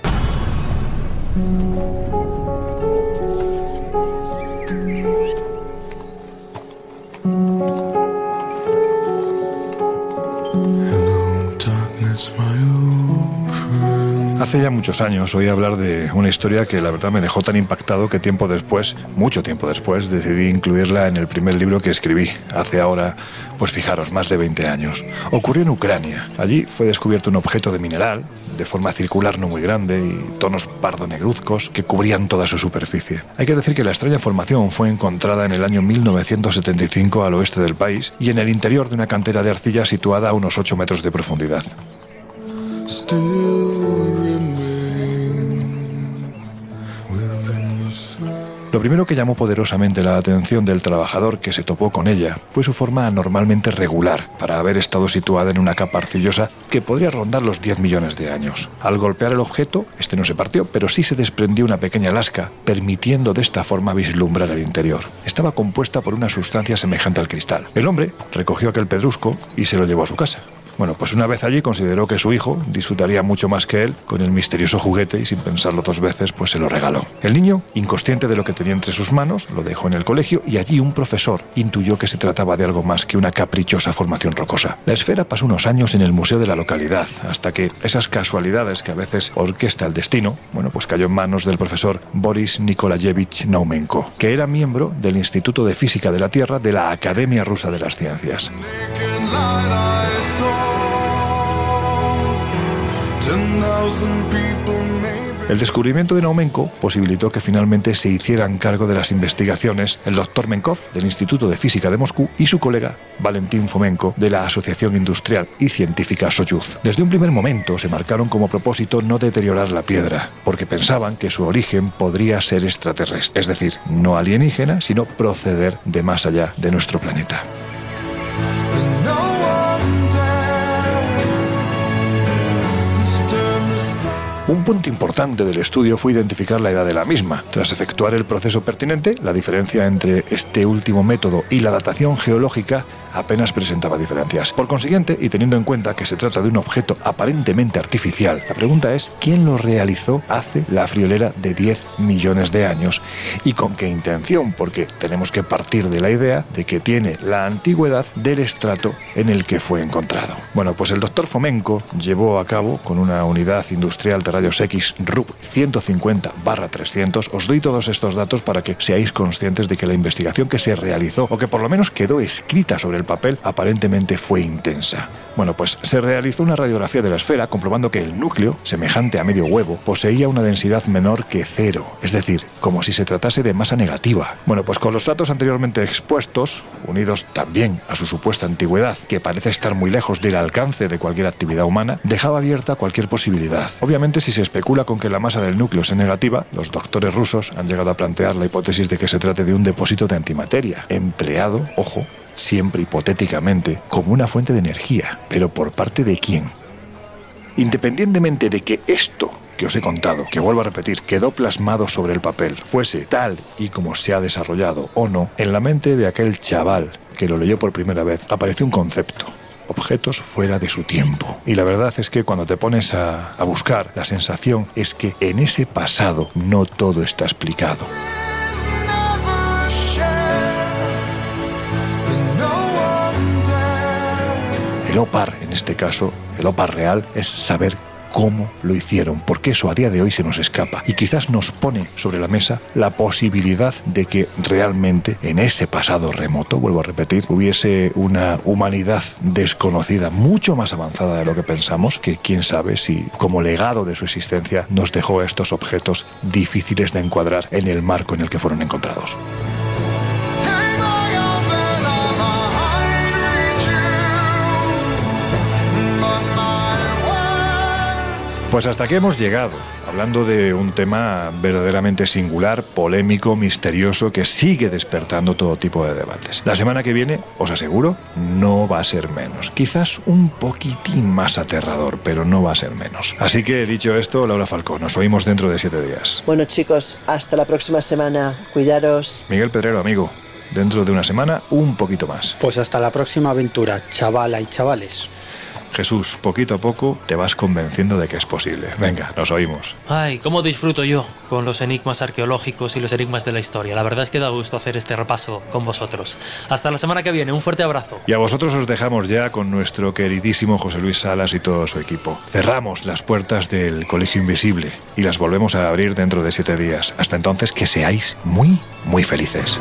Hace ya muchos años oí hablar de una historia que la verdad me dejó tan impactado que tiempo después, mucho tiempo después, decidí incluirla en el primer libro que escribí, hace ahora, pues fijaros, más de 20 años. Ocurrió en Ucrania. Allí fue descubierto un objeto de mineral, de forma circular no muy grande y tonos pardo negruzcos que cubrían toda su superficie. Hay que decir que la extraña formación fue encontrada en el año 1975 al oeste del país y en el interior de una cantera de arcilla situada a unos 8 metros de profundidad. Lo primero que llamó poderosamente la atención del trabajador que se topó con ella fue su forma anormalmente regular para haber estado situada en una capa arcillosa que podría rondar los 10 millones de años. Al golpear el objeto, este no se partió, pero sí se desprendió una pequeña lasca, permitiendo de esta forma vislumbrar el interior. Estaba compuesta por una sustancia semejante al cristal. El hombre recogió aquel pedrusco y se lo llevó a su casa. Bueno, pues una vez allí consideró que su hijo disfrutaría mucho más que él con el misterioso juguete y sin pensarlo dos veces, pues se lo regaló. El niño, inconsciente de lo que tenía entre sus manos, lo dejó en el colegio y allí un profesor intuyó que se trataba de algo más que una caprichosa formación rocosa. La esfera pasó unos años en el museo de la localidad, hasta que esas casualidades que a veces orquesta el destino, bueno, pues cayó en manos del profesor Boris Nikolayevich Naumenko, que era miembro del Instituto de Física de la Tierra de la Academia Rusa de las Ciencias. El descubrimiento de Naumenko posibilitó que finalmente se hicieran cargo de las investigaciones el doctor Menkov del Instituto de Física de Moscú y su colega Valentín Fomenko de la Asociación Industrial y Científica Soyuz. Desde un primer momento se marcaron como propósito no deteriorar la piedra, porque pensaban que su origen podría ser extraterrestre, es decir, no alienígena, sino proceder de más allá de nuestro planeta. Un punto importante del estudio fue identificar la edad de la misma. Tras efectuar el proceso pertinente, la diferencia entre este último método y la datación geológica apenas presentaba diferencias. Por consiguiente, y teniendo en cuenta que se trata de un objeto aparentemente artificial, la pregunta es ¿quién lo realizó hace la friolera de 10 millones de años? ¿Y con qué intención? Porque tenemos que partir de la idea de que tiene la antigüedad del estrato en el que fue encontrado. Bueno, pues el doctor Fomenko llevó a cabo con una unidad industrial de rayos X RUP 150-300, os doy todos estos datos para que seáis conscientes de que la investigación que se realizó, o que por lo menos quedó escrita sobre el papel, aparentemente fue intensa. Bueno, pues se realizó una radiografía de la esfera comprobando que el núcleo, semejante a medio huevo, poseía una densidad menor que cero, es decir, como si se tratase de masa negativa. Bueno, pues con los datos anteriormente expuestos, unidos también a su supuesta antigüedad, que parece estar muy lejos del alcance de cualquier actividad humana, dejaba abierta cualquier posibilidad. Obviamente, si se especula con que la masa del núcleo es negativa, los doctores rusos han llegado a plantear la hipótesis de que se trate de un depósito de antimateria, empleado, ojo, siempre hipotéticamente, como una fuente de energía. Pero ¿por parte de quién? Independientemente de que esto que os he contado, que vuelvo a repetir, quedó plasmado sobre el papel, fuese tal y como se ha desarrollado o no, en la mente de aquel chaval que lo leyó por primera vez, apareció un concepto, objetos fuera de su tiempo. Y la verdad es que cuando te pones a, a buscar, la sensación es que en ese pasado no todo está explicado. El OPAR, en este caso, el OPAR real, es saber cómo lo hicieron, porque eso a día de hoy se nos escapa y quizás nos pone sobre la mesa la posibilidad de que realmente en ese pasado remoto, vuelvo a repetir, hubiese una humanidad desconocida mucho más avanzada de lo que pensamos, que quién sabe si como legado de su existencia nos dejó estos objetos difíciles de encuadrar en el marco en el que fueron encontrados. Pues hasta aquí hemos llegado, hablando de un tema verdaderamente singular, polémico, misterioso, que sigue despertando todo tipo de debates. La semana que viene, os aseguro, no va a ser menos. Quizás un poquitín más aterrador, pero no va a ser menos. Así que, dicho esto, Laura Falcón, nos oímos dentro de siete días. Bueno chicos, hasta la próxima semana. Cuidaros. Miguel Pedrero, amigo, dentro de una semana, un poquito más. Pues hasta la próxima aventura, chavala y chavales. Jesús, poquito a poco te vas convenciendo de que es posible. Venga, nos oímos. Ay, cómo disfruto yo con los enigmas arqueológicos y los enigmas de la historia. La verdad es que da gusto hacer este repaso con vosotros. Hasta la semana que viene, un fuerte abrazo. Y a vosotros os dejamos ya con nuestro queridísimo José Luis Salas y todo su equipo. Cerramos las puertas del Colegio Invisible y las volvemos a abrir dentro de siete días. Hasta entonces, que seáis muy, muy felices.